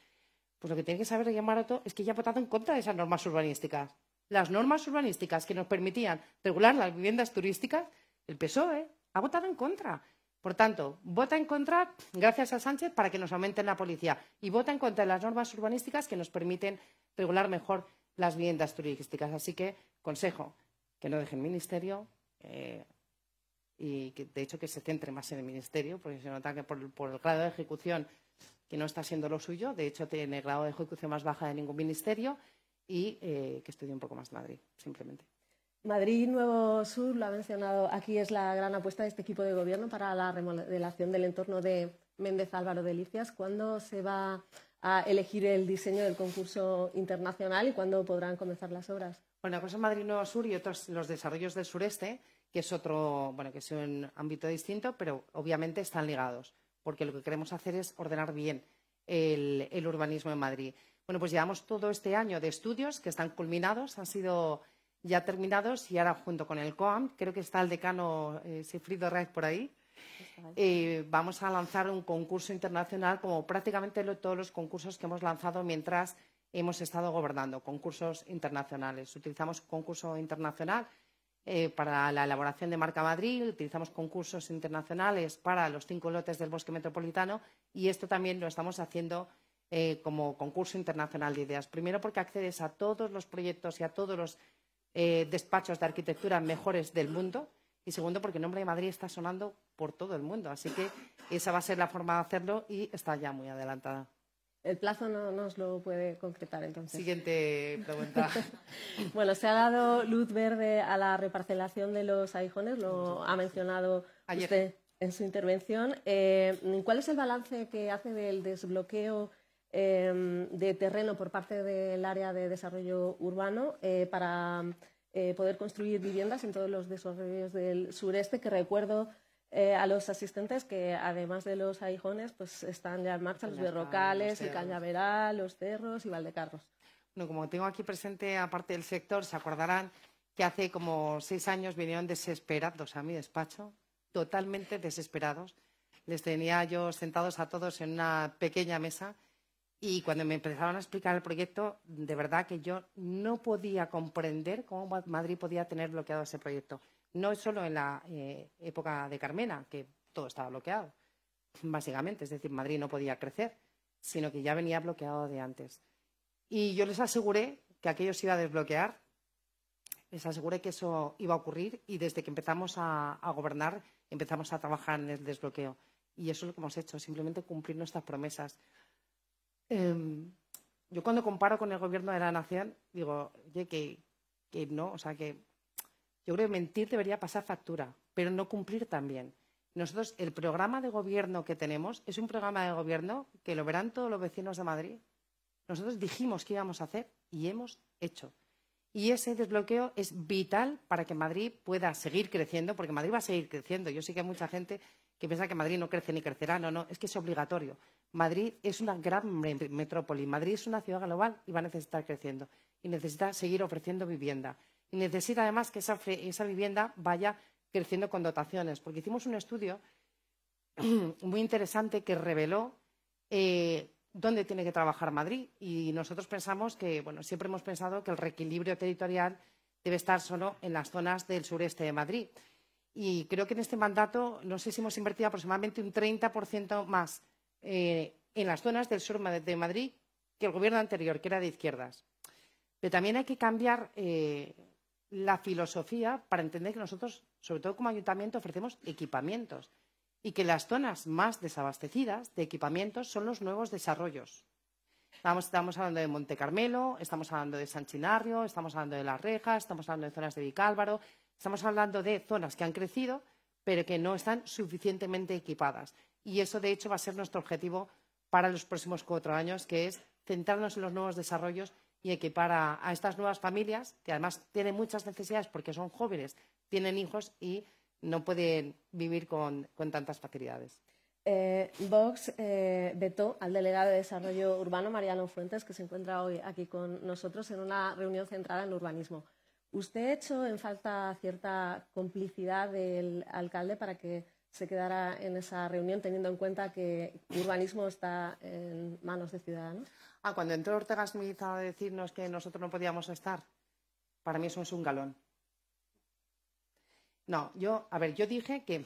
Pues lo que tiene que saber Guillermo Maroto es que ya ha votado en contra de esas normas urbanísticas. Las normas urbanísticas que nos permitían regular las viviendas turísticas, el PSOE ha votado en contra. Por tanto, vota en contra gracias a Sánchez para que nos aumenten la policía y vota en contra de las normas urbanísticas que nos permiten regular mejor las viviendas turísticas. Así que, consejo, que no deje el Ministerio eh, y que, de hecho, que se centre más en el Ministerio, porque se nota que por, el grado de ejecución que no está siendo lo suyo, de hecho, tiene el grado de ejecución más baja de ningún ministerio y eh, que estudie un poco más Madrid, simplemente. Madrid Nuevo Sur, lo ha mencionado aquí, es la gran apuesta de este equipo de gobierno para la remodelación del entorno de Méndez Álvaro de Licias. ¿Cuándo se va a elegir el diseño del concurso internacional y cuándo podrán comenzar las obras? Bueno, una cosa es Madrid Nuevo Sur y otros los desarrollos del sureste, que es otro, bueno, que es un ámbito distinto, pero obviamente están ligados, porque lo que queremos hacer es ordenar bien el, urbanismo en Madrid. Bueno, pues llevamos todo este año de estudios que están culminados, han sido ya terminados y ahora junto con el COAM, creo que está el decano eh, Sifrido por ahí, eh, vamos a lanzar un concurso internacional como prácticamente todos los concursos que hemos lanzado mientras hemos estado gobernando concursos internacionales. Utilizamos concurso internacional eh, para la elaboración de Marca Madrid, utilizamos concursos internacionales para los cinco lotes del bosque metropolitano y esto también lo estamos haciendo eh, como concurso internacional de ideas. Primero porque accedes a todos los proyectos y a todos los eh, despachos de arquitectura mejores del mundo y segundo porque el nombre de Madrid está sonando por todo el mundo. Así que esa va a ser la forma de hacerlo y está ya muy adelantada. El plazo no nos lo puede concretar entonces. Siguiente pregunta. bueno, se ha dado luz verde a la reparcelación de los aguijones, lo ha mencionado usted en su intervención. Eh, ¿Cuál es el balance que hace del desbloqueo em, de terreno por parte del área de desarrollo urbano eh, para eh, poder construir viviendas en todos los desarrollos del sureste? Que recuerdo eh, a los asistentes que además de los aguijones pues están ya en marcha los berrocales, el cañaveral, los cerros y Valdecarros. Bueno, como tengo aquí presente aparte del sector, se acordarán que hace como seis años vinieron desesperados a mi despacho, totalmente desesperados. Les tenía yo sentados a todos en una pequeña mesa y cuando me empezaron a explicar el proyecto, de verdad que yo no podía comprender cómo Madrid podía tener bloqueado ese proyecto no solo en la eh, época de Carmena, que todo estaba bloqueado, básicamente, es decir, Madrid no podía crecer, sino que ya venía bloqueado de antes. Y yo les aseguré que aquello se iba a desbloquear, les aseguré que eso iba a ocurrir y desde que empezamos a, gobernar empezamos a trabajar en el desbloqueo. Y eso es lo que hemos hecho, simplemente cumplir nuestras promesas. Em, yo cuando comparo con el gobierno de la nación, digo, oye, que, no, o sea, que yo creo que mentir debería pasar factura, pero no cumplir también. Nosotros, el programa de gobierno que tenemos es un programa de gobierno que lo verán todos los vecinos de Madrid. Nosotros dijimos que íbamos a hacer y hemos hecho. Y ese desbloqueo es vital para que Madrid pueda seguir creciendo, porque Madrid va a seguir creciendo. Yo sé que hay mucha gente que piensa que Madrid no crece ni crecerá. No, no, es que es obligatorio. Madrid es una gran metrópoli. Madrid es una ciudad global y va a necesitar creciendo. y necesita seguir ofreciendo vivienda. Y necesita además que esa, vivienda vaya creciendo con dotaciones, porque hicimos un estudio muy interesante que reveló eh, dónde tiene que trabajar Madrid y nosotros pensamos que, bueno, siempre hemos pensado que el reequilibrio territorial debe estar solo en las zonas del sureste de Madrid. Y creo que en este mandato, no sé si hemos invertido aproximadamente un 30% más eh, en las zonas del sur de Madrid que el gobierno anterior, que era de izquierdas. Pero también hay que cambiar eh, la filosofía para entender que nosotros, sobre todo como ayuntamiento, ofrecemos equipamientos y que las zonas más desabastecidas de equipamientos son los nuevos desarrollos. Estamos, hablando de Monte Carmelo, estamos hablando de San Chinario, estamos hablando de Las Rejas, estamos hablando de zonas de Vicálvaro, estamos hablando de zonas que han crecido, pero que no están suficientemente equipadas. Y eso, de hecho, va a ser nuestro objetivo para los próximos cuatro años, que es centrarnos en los nuevos desarrollos y equipar a, estas nuevas familias, que además tienen muchas necesidades porque son jóvenes, tienen hijos y no pueden vivir con tantas facilidades. Eh, Vox eh, vetó al delegado de Desarrollo Urbano, Mariano Fuentes, que se encuentra hoy aquí con nosotros en una reunión centrada en urbanismo. ¿Usted ha hecho en falta cierta complicidad del alcalde para que se quedara en esa reunión, teniendo en cuenta que urbanismo está en manos de ciudadanos? Ah, cuando entró Ortega Smith a decirnos que nosotros no podíamos estar, para mí eso es un galón. No, yo, a ver, yo dije que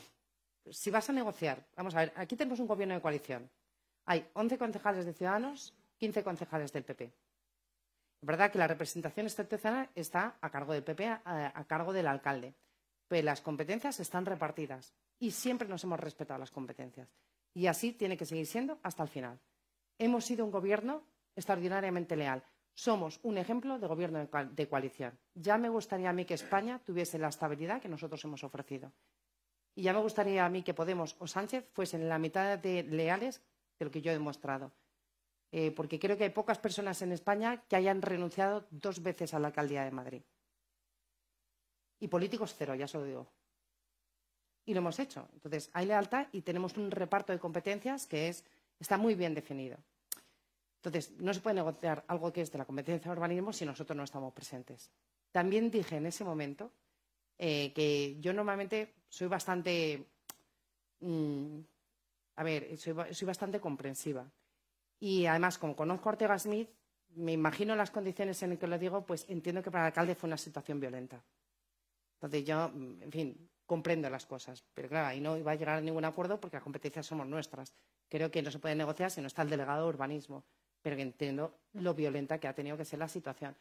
si vas a negociar, vamos a ver, aquí tenemos un gobierno de coalición. Hay 11 concejales de Ciudadanos, 15 concejales del PP. Es verdad que la representación institucional está a cargo del PP, a, cargo del alcalde, pero las competencias están repartidas y siempre nos hemos respetado las competencias. Y así tiene que seguir siendo hasta el final. Hemos sido un gobierno extraordinariamente leal. Somos un ejemplo de gobierno de coalición. Ya me gustaría a mí que España tuviese la estabilidad que nosotros hemos ofrecido. Y ya me gustaría a mí que Podemos o Sánchez fuesen la mitad de leales de lo que yo he demostrado. Eh, porque creo que hay pocas personas en España que hayan renunciado dos veces a la alcaldía de Madrid. Y políticos cero, ya se lo digo. Y lo hemos hecho. Entonces, hay lealtad y tenemos un reparto de competencias que es, está muy bien definido. Entonces, no se puede negociar algo que es de la competencia de urbanismo si nosotros no estamos presentes. También dije en ese momento eh, que yo normalmente soy bastante, mm, a ver, soy, bastante comprensiva. Y además, como conozco a Ortega Smith, me imagino las condiciones en las que lo digo, pues entiendo que para el alcalde fue una situación violenta. Entonces yo, mm, en fin, comprendo las cosas. Pero claro, ahí no iba a llegar a ningún acuerdo porque las competencias somos nuestras. Creo que no se puede negociar si no está el delegado de urbanismo. Pero que entiendo lo violenta que ha tenido que ser la situación.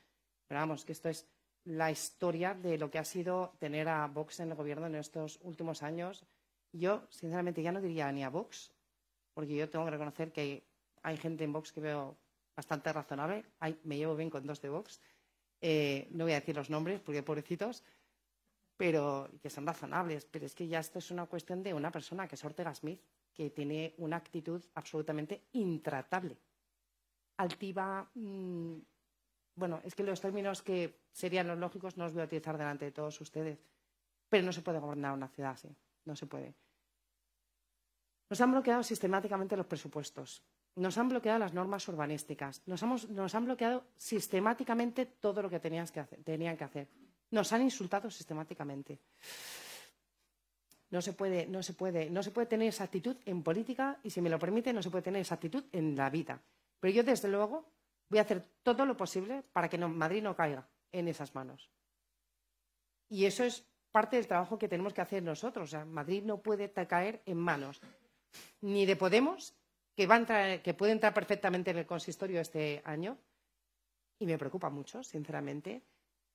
Pero vamos, que esto es la historia de lo que ha sido tener a Vox en el gobierno en estos últimos años. Yo, sinceramente, ya no diría ni a Vox, porque yo tengo que reconocer que hay gente en Vox que veo bastante razonable. me llevo bien con dos de Vox. Eh, no voy a decir los nombres porque pobrecitos, pero que son razonables. Pero es que ya esto es una cuestión de una persona que es Ortega Smith, que tiene una actitud absolutamente intratable. Altiva, mm, bueno, es que los términos que serían los lógicos no los voy a utilizar delante de todos ustedes, pero no se puede gobernar una ciudad así, no se puede. Nos han bloqueado sistemáticamente los presupuestos, nos han bloqueado las normas urbanísticas, nos, han bloqueado sistemáticamente todo lo que, tenían que hacer, nos han insultado sistemáticamente. No se, puede, no, se puede, no se puede tener esa actitud en política y, si me lo permite, no se puede tener esa actitud en la vida. Pero yo, desde luego, Voy a hacer todo lo posible para que Madrid no caiga en esas manos. Y eso es parte del trabajo que tenemos que hacer nosotros. Madrid no puede caer en manos ni de Podemos, que, que puede entrar perfectamente en el consistorio este año, y me preocupa mucho, sinceramente,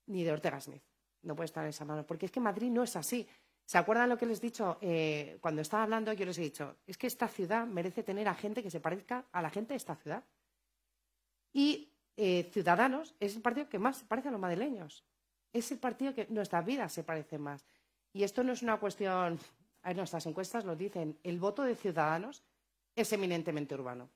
ni de Ortega Smith. No puede estar en esa mano, porque es que Madrid no es así. ¿Se acuerdan lo que les he dicho eh, cuando estaba hablando? Yo les he dicho, es que esta ciudad merece tener a gente que se parezca a la gente de esta ciudad. Y eh, Ciudadanos es el partido que más se parece a los madrileños. Es el partido que nuestras vidas se parecen más. Y esto no es una cuestión, en nuestras encuestas lo dicen, el voto de Ciudadanos es eminentemente urbano.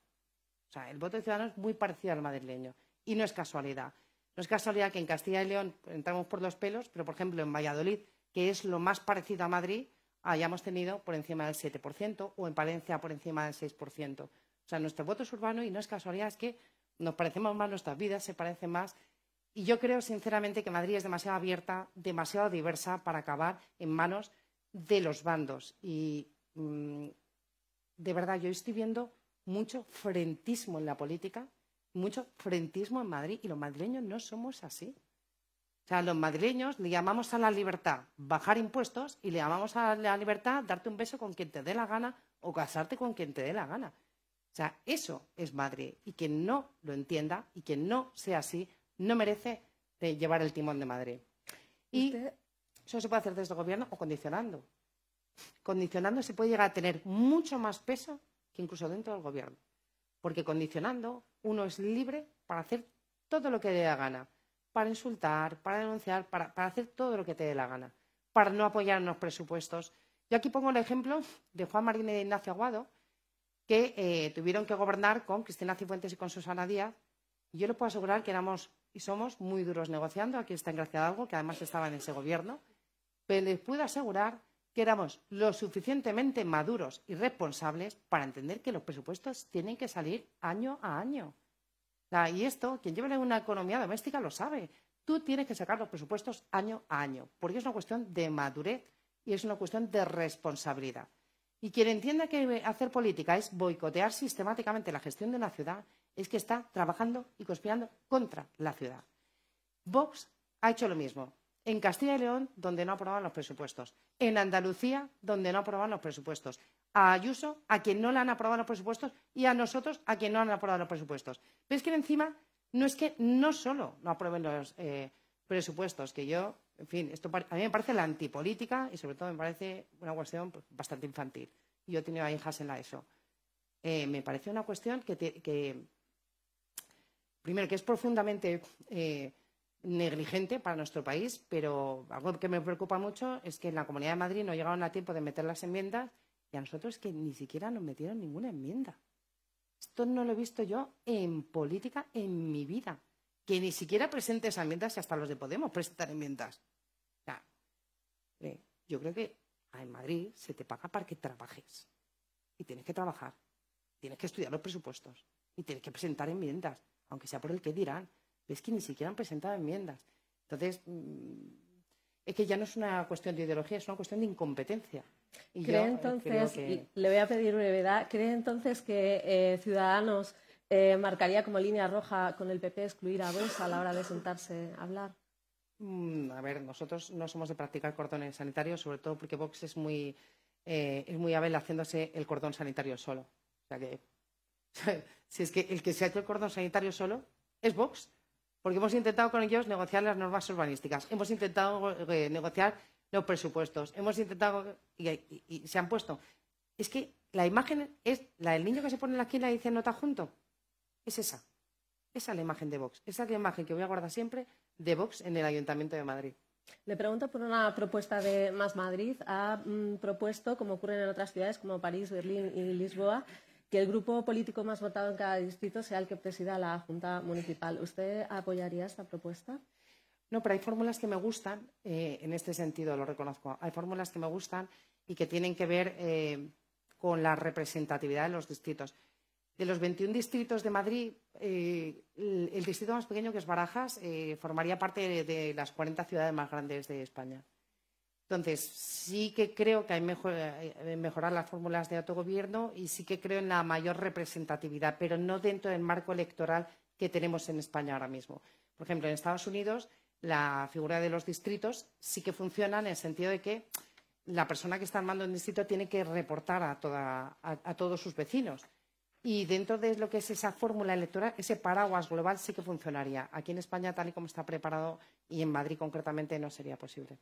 O sea, el voto de Ciudadanos es muy parecido al madrileño. Y no es casualidad. No es casualidad que en Castilla y León entramos por los pelos, pero por ejemplo en Valladolid, que es lo más parecido a Madrid, hayamos tenido por encima del 7% o en Palencia por encima del 6%. O sea, nuestro voto es urbano y no es casualidad, es que nos parecemos más nuestras vidas, se parecen más Y yo creo, sinceramente, que Madrid es demasiado abierta, demasiado diversa para acabar en manos de los bandos. Y mm, de verdad, yo estoy viendo mucho frentismo en la política, mucho frentismo en Madrid, y los madrileños no somos así. O sea, los madrileños le llamamos a la libertad bajar impuestos y le llamamos a la libertad darte un beso con quien te dé la gana o casarte con quien te dé la gana. O sea, eso es Madrid. Y quien no lo entienda y quien no sea así, no merece llevar el timón de Madrid. Y eso se puede hacer desde el gobierno o condicionando. Condicionando se puede llegar a tener mucho más peso que incluso dentro del gobierno. Porque condicionando uno es libre para hacer todo lo que le dé la gana. Para insultar, para denunciar, para, hacer todo lo que te dé la gana. Para no apoyar en los presupuestos. Yo aquí pongo el ejemplo de Juan Marín y de Ignacio Aguado, que eh, tuvieron que gobernar con Cristina Cifuentes y con Susana Díaz. Y yo le puedo asegurar que éramos y somos muy duros negociando. Aquí está en algo, que además estaba en ese gobierno. Pero les puedo asegurar que éramos lo suficientemente maduros y responsables para entender que los presupuestos tienen que salir año a año. Y esto, quien lleva una economía doméstica lo sabe. Tú tienes que sacar los presupuestos año a año, porque es una cuestión de madurez y es una cuestión de responsabilidad. Y quien entienda que hacer política es boicotear sistemáticamente la gestión de una ciudad, es que está trabajando y conspirando contra la ciudad. Vox ha hecho lo mismo. En Castilla y León, donde no aprobaban los presupuestos. En Andalucía, donde no aprobaban los presupuestos. A Ayuso, a quien no le han aprobado los presupuestos, y a nosotros, a quien no han aprobado los presupuestos. Pero es que encima no es que no solo no aprueben los eh, presupuestos, que yo, en fin, esto a mí me parece la antipolítica y sobre todo me parece una cuestión pues, bastante infantil. Yo he tenido hijas en la ESO. Eh, me parece una cuestión que, primero, que es profundamente eh, negligente para nuestro país, pero algo que me preocupa mucho es que en la Comunidad de Madrid no llegaron a tiempo de meter las enmiendas y a nosotros que ni siquiera nos metieron ninguna enmienda. Esto no lo he visto yo en política en mi vida. Que ni siquiera presentes enmiendas y hasta los de Podemos presentan enmiendas. Eh, yo creo que en Madrid se te paga para que trabajes. Y tienes que trabajar. Tienes que estudiar los presupuestos. Y tienes que presentar enmiendas aunque sea por el que dirán. Es que ni siquiera han presentado enmiendas. Entonces, mm, es que ya no es una cuestión de ideología, es una cuestión de incompetencia. ¿Cree entonces, le voy a pedir brevedad, ¿cree entonces que eh, Ciudadanos eh, marcaría como línea roja con el PP excluir a Vox a la hora de sentarse a hablar? Mm, a ver, nosotros no somos de practicar cordones sanitarios, sobre todo porque Vox es muy, eh, es muy hábil haciéndose el cordón sanitario solo. O sea que si es que el que se ha hecho el cordón sanitario solo es Vox, porque hemos intentado con ellos negociar las normas urbanísticas, hemos intentado eh, negociar los presupuestos, hemos intentado y, se han puesto. Es que la imagen es la del niño que se pone en la esquina y dice nota junto. Es esa. Esa es la imagen de Vox. Esa es la imagen que voy a guardar siempre de Vox en el Ayuntamiento de Madrid. Le pregunto por una propuesta de Más Madrid. Ha mm, propuesto, como ocurre en otras ciudades como París, Berlín y Lisboa, que el grupo político más votado en cada distrito sea el que presida la Junta Municipal. ¿Usted apoyaría esta propuesta? No, pero hay fórmulas que me gustan, eh, en este sentido lo reconozco. Hay fórmulas que me gustan y que tienen que ver eh, con la representatividad de los distritos. De los 21 distritos de Madrid, eh, el, distrito más pequeño, que es Barajas, formaría parte de las 40 ciudades más grandes de España. Entonces, sí que creo que hay que eh, mejorar las fórmulas de autogobierno y sí que creo en la mayor representatividad, pero no dentro del marco electoral que tenemos en España ahora mismo. Por ejemplo, en Estados Unidos, la figura de los distritos sí que funciona en el sentido de que la persona que está armando un distrito tiene que reportar a, a todos sus vecinos. Y dentro de lo que es esa fórmula electoral, ese paraguas global sí que funcionaría. Aquí en España, tal y como está preparado, y en Madrid concretamente, no sería posible.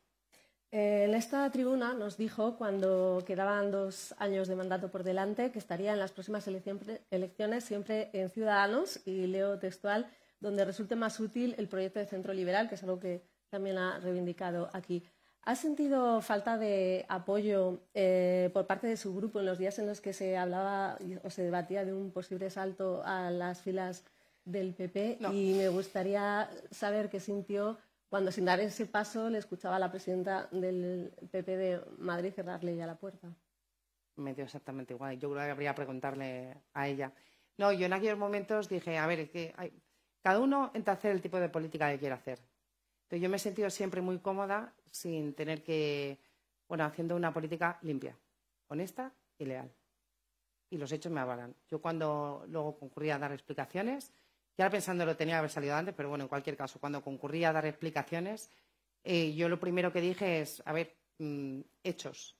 En esta tribuna nos dijo, cuando quedaban dos años de mandato por delante, que estaría en las próximas elecciones siempre en Ciudadanos, y leo textual, donde resulte más útil el proyecto de centro liberal, que es algo que también ha reivindicado aquí. ¿Ha sentido falta de apoyo eh, por parte de su grupo en los días en los que se hablaba o se debatía de un posible salto a las filas del PP? Y me gustaría saber qué sintió cuando sin dar ese paso le escuchaba a la presidenta del PP de Madrid cerrarle ya la puerta. Me dio exactamente igual. Yo creo que habría que preguntarle a ella. No, yo en aquellos momentos dije, a ver, es que cada uno entra a hacer el tipo de política que quiere hacer. Entonces, yo me he sentido siempre muy cómoda sin tener que, bueno, haciendo una política limpia, honesta y leal. Y los hechos me avalan. Yo cuando luego concurría a dar explicaciones, ya pensando lo tenía que haber salido antes, pero bueno, en cualquier caso, cuando concurría a dar explicaciones, eh, yo lo primero que dije es, a ver, mm, hechos.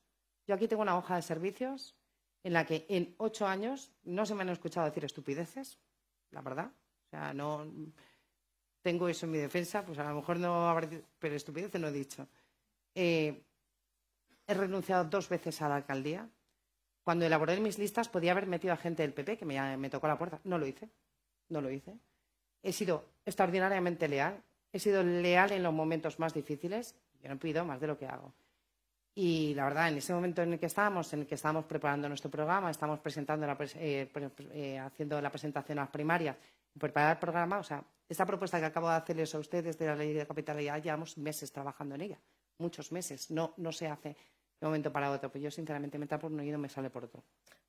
Yo aquí tengo una hoja de servicios en la que en ocho años no se me han escuchado decir estupideces, la verdad. O sea, no tengo eso en mi defensa, pues a lo mejor no habrá, pero estupideces no he dicho. Eh, he renunciado dos veces a la alcaldía. Cuando elaboré mis listas podía haber metido a gente del PP que me tocó la puerta. No lo hice. No lo hice. He sido extraordinariamente leal. He sido leal en los momentos más difíciles. Yo no pido más de lo que hago. Y la verdad, en ese momento en el que estábamos, en el que estábamos preparando nuestro programa, estamos presentando eh, eh, haciendo la presentación a las primarias, preparar el programa, o sea, esta propuesta que acabo de hacerles a ustedes de la ley de capitalidad, llevamos meses trabajando en ella, muchos meses, no, no se hace de un momento para otro, pues yo sinceramente me tapo por un oído me sale por otro.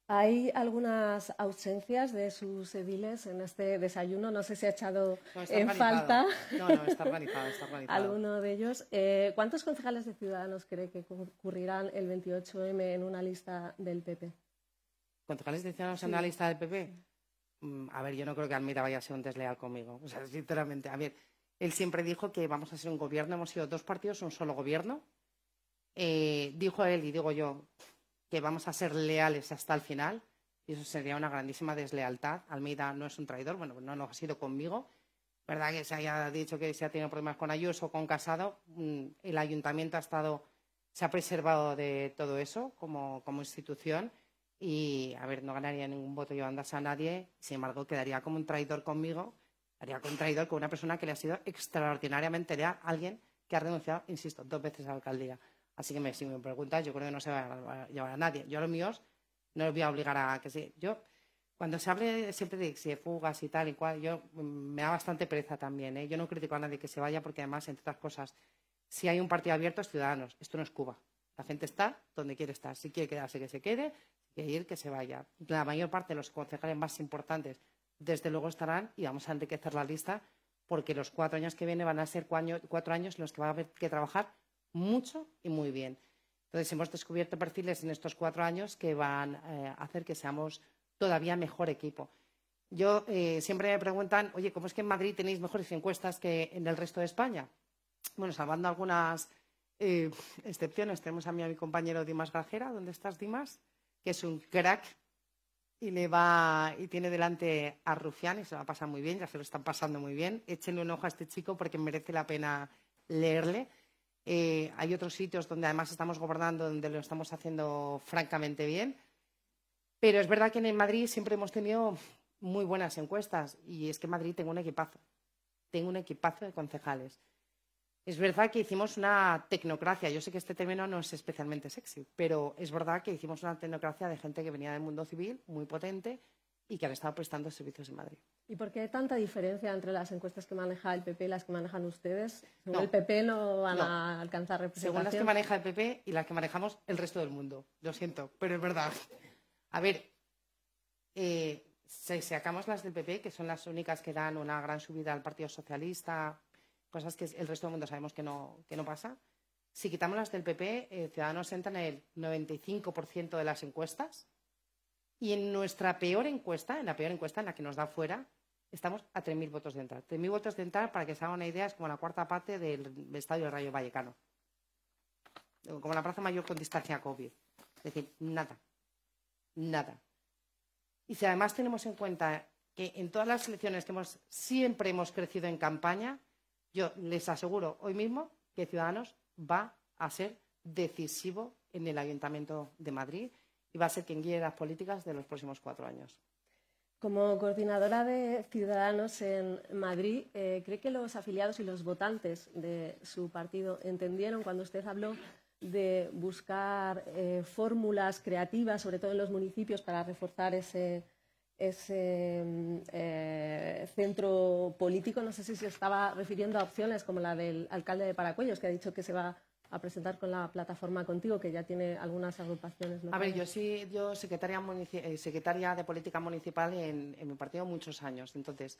Hay algunas ausencias de sus ediles en este desayuno. No sé si ha echado en falta. No, no, está organizado, está organizado. Alguno de ellos. Eh, ¿Cuántos concejales de Ciudadanos cree que concurrirán el 28M en una lista del PP? ¿Concejales de Ciudadanos en una lista del PP? Mm, a ver, yo no creo que Almira vaya a ser un desleal conmigo. O sea, sinceramente, a ver, él siempre dijo que vamos a ser un gobierno. Hemos sido dos partidos, un solo gobierno. Eh, dijo él, y digo yo, que vamos a ser leales hasta el final y eso sería una grandísima deslealtad. Almeida no es un traidor, bueno, no, ha sido conmigo. ¿Verdad que se haya dicho que se ha tenido problemas con Ayuso o con Casado? Mm, el ayuntamiento ha estado, se ha preservado de todo eso como, como institución y, a ver, no ganaría ningún voto llevándose a nadie, sin embargo, quedaría como un traidor conmigo, haría como un traidor con una persona que le ha sido extraordinariamente leal, alguien que ha renunciado, insisto, dos veces a la alcaldía. Así que si me preguntas, yo creo que no se va a llevar a nadie. Yo a los míos no los voy a obligar a que sí. Yo, cuando se hable siempre de si fugas y tal y cual, yo mm, me da bastante pereza también. ¿eh? Yo no critico a nadie que se vaya porque además, entre otras cosas, si hay un partido abierto es Ciudadanos. Esto no es Cuba. La gente está donde quiere estar. Si quiere quedarse, que se quede. Si quiere ir, que se vaya. La mayor parte de los concejales más importantes, desde luego, estarán y vamos a enriquecer la lista porque los cuatro años que vienen van a ser cuatro años en los que va a haber que trabajar mucho y muy bien. Entonces, hemos descubierto perfiles en estos cuatro años que van eh, a hacer que seamos todavía mejor equipo. Yo eh, siempre me preguntan, oye, ¿cómo es que en Madrid tenéis mejores encuestas que en el resto de España? Bueno, salvando algunas eh, excepciones, tenemos a mí a mi compañero Dimas Grajera. ¿Dónde estás, Dimas? Que es un crack y le va y tiene delante a Rufián y se va a pasar muy bien, ya se lo están pasando muy bien. Échenle un ojo a este chico porque merece la pena leerle. Eh, hay otros sitios donde además estamos gobernando, donde lo estamos haciendo francamente bien. Pero es verdad que en Madrid siempre hemos tenido muy buenas encuestas y es que en Madrid tengo un equipazo. Tengo un equipazo de concejales. Es verdad que hicimos una tecnocracia. Yo sé que este término no es especialmente sexy, pero es verdad que hicimos una tecnocracia de gente que venía del mundo civil, muy potente, y que han estado prestando servicios en Madrid. ¿Y por qué tanta diferencia entre las encuestas que maneja el PP y las que manejan ustedes? el PP no van a alcanzar representación. Según las que maneja el PP y las que manejamos el resto del mundo. Lo siento, pero es verdad. A ver, eh, si sacamos las del PP, que son las únicas que dan una gran subida al Partido Socialista, cosas que el resto del mundo sabemos que no, que no pasa. Si quitamos las del PP, eh, Ciudadanos entra en el 95% de las encuestas y en nuestra peor encuesta, en la peor encuesta en la que nos da fuera, estamos a 3.000 votos de entrar. 3.000 votos de entrar, para que se haga una idea, es como la cuarta parte del estadio del Rayo Vallecano. Como la Plaza Mayor con distancia COVID. Es decir, nada. Nada. Y si además tenemos en cuenta que en todas las elecciones que hemos, siempre hemos crecido en campaña, yo les aseguro hoy mismo que Ciudadanos va a ser decisivo en el Ayuntamiento de Madrid y va a ser quien guíe las políticas de los próximos cuatro años. Como coordinadora de Ciudadanos en Madrid, eh, ¿cree que los afiliados y los votantes de su partido entendieron cuando usted habló de buscar eh, fórmulas creativas, sobre todo en los municipios, para reforzar ese, ese eh, centro político? No sé si se estaba refiriendo a opciones como la del alcalde de Paracuellos, que ha dicho que se va a presentar con la plataforma contigo, que ya tiene algunas agrupaciones. A ver, yo sí, yo secretaria, eh, secretaria de política municipal en, mi partido muchos años. Entonces,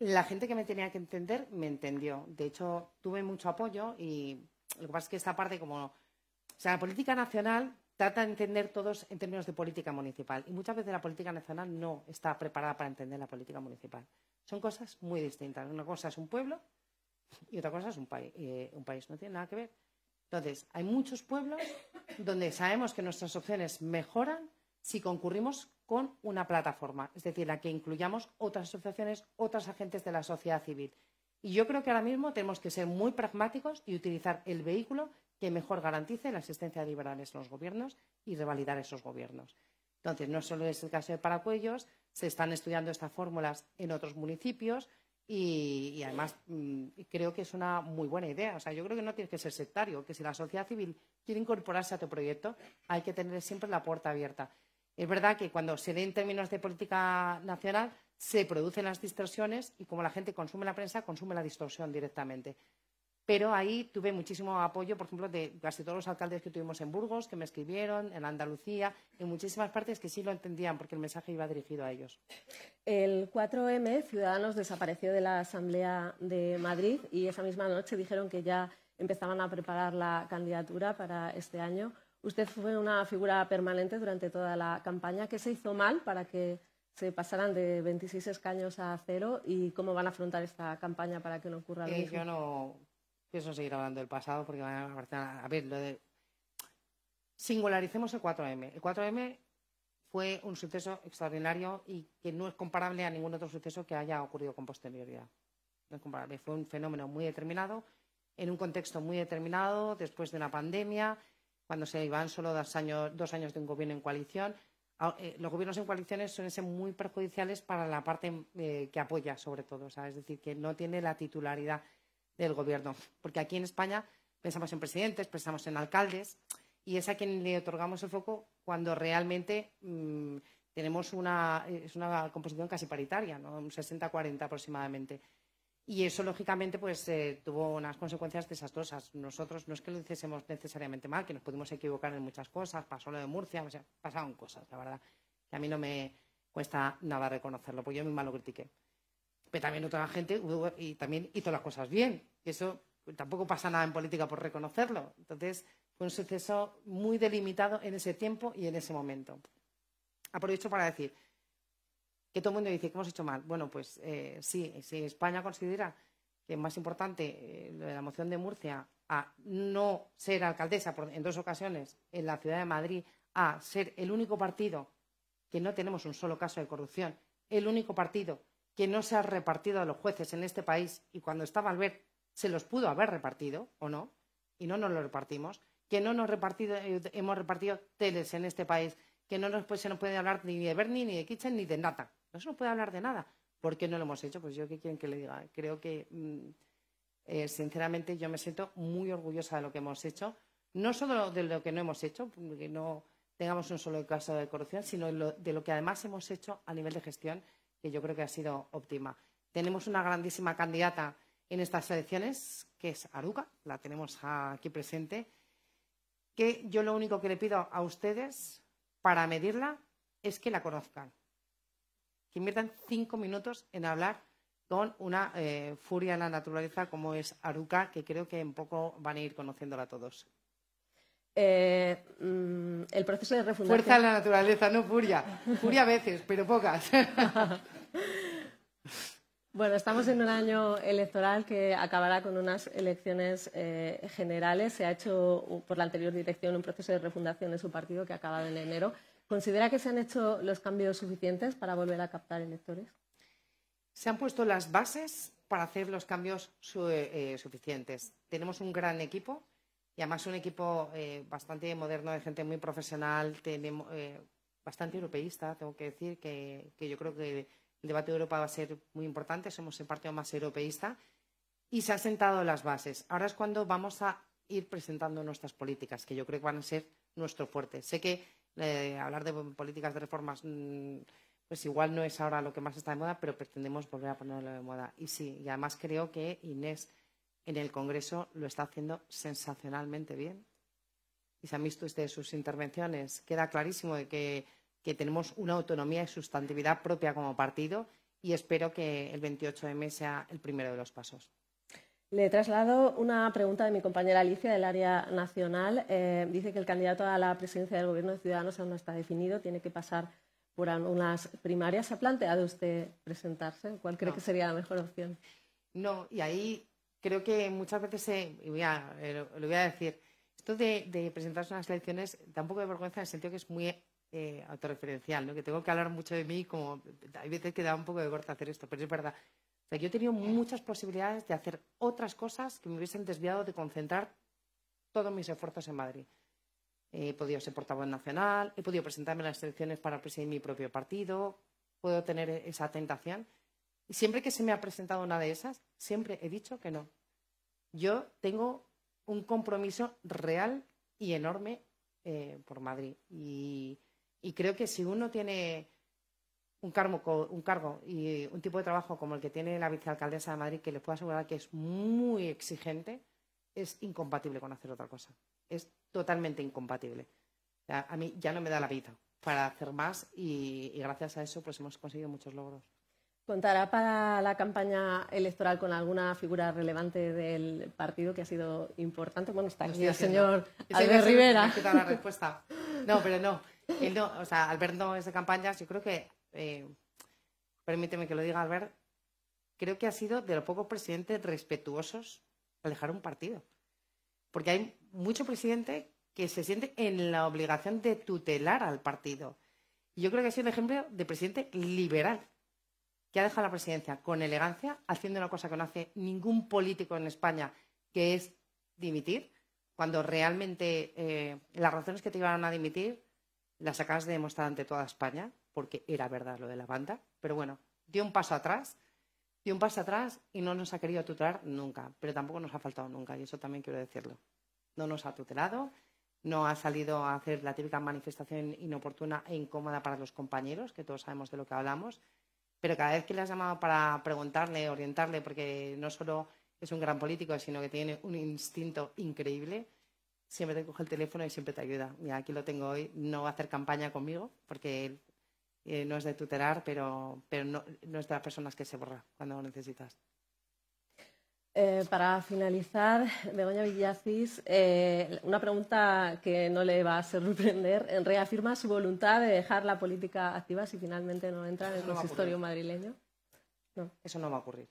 La gente que me tenía que entender me entendió. De hecho, tuve mucho apoyo y lo que pasa es que esta parte como... O sea, la política nacional trata de entender todos en términos de política municipal y muchas veces la política nacional no está preparada para entender la política municipal. Son cosas muy distintas. Una cosa es un pueblo y otra cosa es un, país. Eh, un país. No tiene nada que ver. Entonces, hay muchos pueblos donde sabemos que nuestras opciones mejoran si concurrimos con una plataforma, es decir, la que incluyamos otras asociaciones, otros agentes de la sociedad civil. Y yo creo que ahora mismo tenemos que ser muy pragmáticos y utilizar el vehículo que mejor garantice la existencia de liberales en los gobiernos y revalidar esos gobiernos. Entonces, no solo es el caso de Paracuellos, se están estudiando estas fórmulas en otros municipios y, además mm, creo que es una muy buena idea. O sea, yo creo que no tiene que ser sectario, que si la sociedad civil quiere incorporarse a tu proyecto, hay que tener siempre la puerta abierta. Es verdad que cuando se ve en términos de política nacional se producen las distorsiones y como la gente consume la prensa, consume la distorsión directamente. Pero ahí tuve muchísimo apoyo, por ejemplo, de casi todos los alcaldes que tuvimos en Burgos, que me escribieron, en Andalucía, en muchísimas partes que sí lo entendían porque el mensaje iba dirigido a ellos. El 4M, Ciudadanos desapareció de la Asamblea de Madrid y esa misma noche dijeron que ya empezaban a preparar la candidatura para este año. Usted fue una figura permanente durante toda la campaña. ¿Qué se hizo mal para que se pasaran de 26 escaños a cero y cómo van a afrontar esta campaña para que no ocurra lo eh, mismo? Yo no pienso seguir hablando del pasado porque van a, a ver, lo de... Singularicemos el 4M. El 4M fue un suceso extraordinario y que no es comparable a ningún otro suceso que haya ocurrido con posterioridad. No es comparable. Fue un fenómeno muy determinado, en un contexto muy determinado, después de una pandemia, cuando se iban solo dos años, dos años de un gobierno en coalición. Ah, eh, los gobiernos en coaliciones suelen ser muy perjudiciales para la parte eh, que apoya, sobre todo. es decir, que no tiene la titularidad del gobierno. Porque aquí en España pensamos en presidentes, pensamos en alcaldes, y es a quien le otorgamos el foco cuando realmente mm, tenemos una, es una composición casi paritaria, ¿no? un 60-40 aproximadamente. Y eso, lógicamente, pues eh, tuvo unas consecuencias desastrosas. Nosotros no es que lo hiciésemos necesariamente mal, que nos pudimos equivocar en muchas cosas, pasó lo de Murcia, o sea, pasaron cosas, la verdad. Y a mí no me cuesta nada reconocerlo, porque yo misma lo critiqué. Pero también otra gente y también hizo las cosas bien. Eso tampoco pasa nada en política por reconocerlo. Entonces, fue un suceso muy delimitado en ese tiempo y en ese momento. Aprovecho para decir, que todo el mundo dice que hemos hecho mal. Bueno, pues eh, sí, si España considera que es más importante eh, la moción de Murcia a no ser alcaldesa en dos ocasiones en la ciudad de Madrid, a ser el único partido que no tenemos un solo caso de corrupción, el único partido que no se ha repartido a los jueces en este país y cuando estaba al ver se los pudo haber repartido o no, y no nos lo repartimos, que no nos repartido, eh, hemos repartido teles en este país, que no pues, se nos puede hablar ni de Bernie, ni de Kitchen, ni de nada. No se nos puede hablar de nada. ¿Por qué no lo hemos hecho? Pues yo qué quieren que le diga. Creo que, mm, eh, sinceramente, yo me siento muy orgullosa de lo que hemos hecho. No solo de lo que no hemos hecho, que no tengamos un solo caso de corrupción, sino de lo que además hemos hecho a nivel de gestión, que yo creo que ha sido óptima. Tenemos una grandísima candidata en estas elecciones, que es Aruca, la tenemos aquí presente, que yo lo único que le pido a ustedes para medirla es que la conozcan que inviertan cinco minutos en hablar con una eh, furia en la naturaleza como es Aruca, que creo que en poco van a ir conociéndola todos. Eh, mm, el proceso de refundación. Fuerza en la naturaleza, no furia. Furia a veces, pero pocas. bueno, estamos en un año electoral que acabará con unas elecciones eh, generales. Se ha hecho por la anterior dirección un proceso de refundación en su partido que ha acabado en enero. ¿Considera que se han hecho los cambios suficientes para volver a captar electores? Se han puesto las bases para hacer los cambios eh, suficientes. Tenemos un gran equipo y además un equipo eh, bastante moderno de gente muy profesional, tenemos, eh, bastante europeísta, tengo que decir, que, yo creo que el debate de Europa va a ser muy importante, somos el partido más europeísta y se han sentado las bases. Ahora es cuando vamos a ir presentando nuestras políticas, que yo creo que van a ser nuestro fuerte. Sé que eh, hablar de políticas de reformas, mm, pues igual no es ahora lo que más está de moda, pero pretendemos volver a ponerlo de moda. Y sí, y además creo que Inés en el Congreso lo está haciendo sensacionalmente bien. Y se han visto ustedes sus intervenciones. Queda clarísimo de que, que tenemos una autonomía y sustantividad propia como partido y espero que el 28M sea el primero de los pasos. Le traslado una pregunta de mi compañera Alicia del área nacional. Eh, dice que el candidato a la presidencia del Gobierno de Ciudadanos aún no está definido, tiene que pasar por unas primarias. ¿Se ha planteado usted presentarse? ¿Cuál cree que sería la mejor opción? No, y ahí creo que muchas veces, y voy a, eh, lo, voy a decir, esto de, presentarse a unas elecciones da un poco de vergüenza en el sentido que es muy eh, autorreferencial, ¿no? que tengo que hablar mucho de mí, como hay veces que da un poco de corte hacer esto, pero es verdad yo he tenido muchas posibilidades de hacer otras cosas que me hubiesen desviado de concentrar todos mis esfuerzos en Madrid. He podido ser portavoz nacional, he podido presentarme en las elecciones para presidir mi propio partido, puedo tener esa tentación. Y siempre que se me ha presentado una de esas, siempre he dicho que no. Yo tengo un compromiso real y enorme eh, por Madrid. y creo que si uno tiene un cargo, un cargo y un tipo de trabajo como el que tiene la vicealcaldesa de Madrid, que le puedo asegurar que es muy exigente, es incompatible con hacer otra cosa. Es totalmente incompatible. a mí ya no me da la vida para hacer más y, gracias a eso pues hemos conseguido muchos logros. ¿Contará para la campaña electoral con alguna figura relevante del partido que ha sido importante? Bueno, está aquí el señor Albert Rivera. La respuesta. No, pero no. no. O sea, Albert no es de campañas. Yo creo que eh, permíteme que lo diga Albert, creo que ha sido de los pocos presidentes respetuosos al dejar un partido. Porque hay mucho presidente que se siente en la obligación de tutelar al partido. Y yo creo que ha sido un ejemplo de presidente liberal, que ha dejado la presidencia con elegancia, haciendo una cosa que no hace ningún político en España, que es dimitir, cuando realmente eh, las razones que te llevaron a dimitir las acabas de demostrar ante toda España porque era verdad lo de la banda, pero bueno, dio un paso atrás, dio un paso atrás y no nos ha querido tutelar nunca, pero tampoco nos ha faltado nunca, y eso también quiero decirlo. No nos ha tutelado, no ha salido a hacer la típica manifestación inoportuna e incómoda para los compañeros, que todos sabemos de lo que hablamos, pero cada vez que le has llamado para preguntarle, orientarle, porque no solo es un gran político, sino que tiene un instinto increíble, siempre te coge el teléfono y siempre te ayuda. Mira, aquí lo tengo hoy, no va a hacer campaña conmigo, porque él eh, no es de tutelar, pero, pero no, no, es de las personas que se borra cuando lo necesitas. Eh, para finalizar, Begoña Villacis, eh, una pregunta que no le va a sorprender. ¿Reafirma su voluntad de dejar la política activa si finalmente no entra en el consistorio madrileño? No. Eso no va a ocurrir.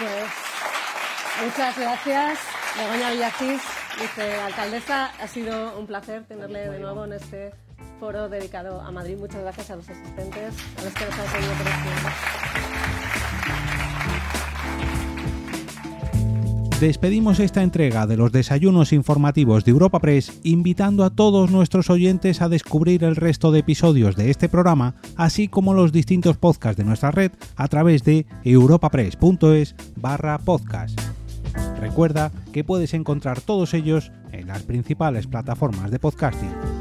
Pues muchas gracias. Begoña Villacís, vicealcaldesa, ha sido un placer tenerle de nuevo en este foro dedicado a Madrid. Muchas gracias a los asistentes, a los que nos han seguido por este Despedimos esta entrega de los desayunos informativos de Europa Press invitando a todos nuestros oyentes a descubrir el resto de episodios de este programa, así como los distintos podcasts de nuestra red a través de europapress.es barra podcast. Recuerda que puedes encontrar todos ellos en las principales plataformas de podcasting.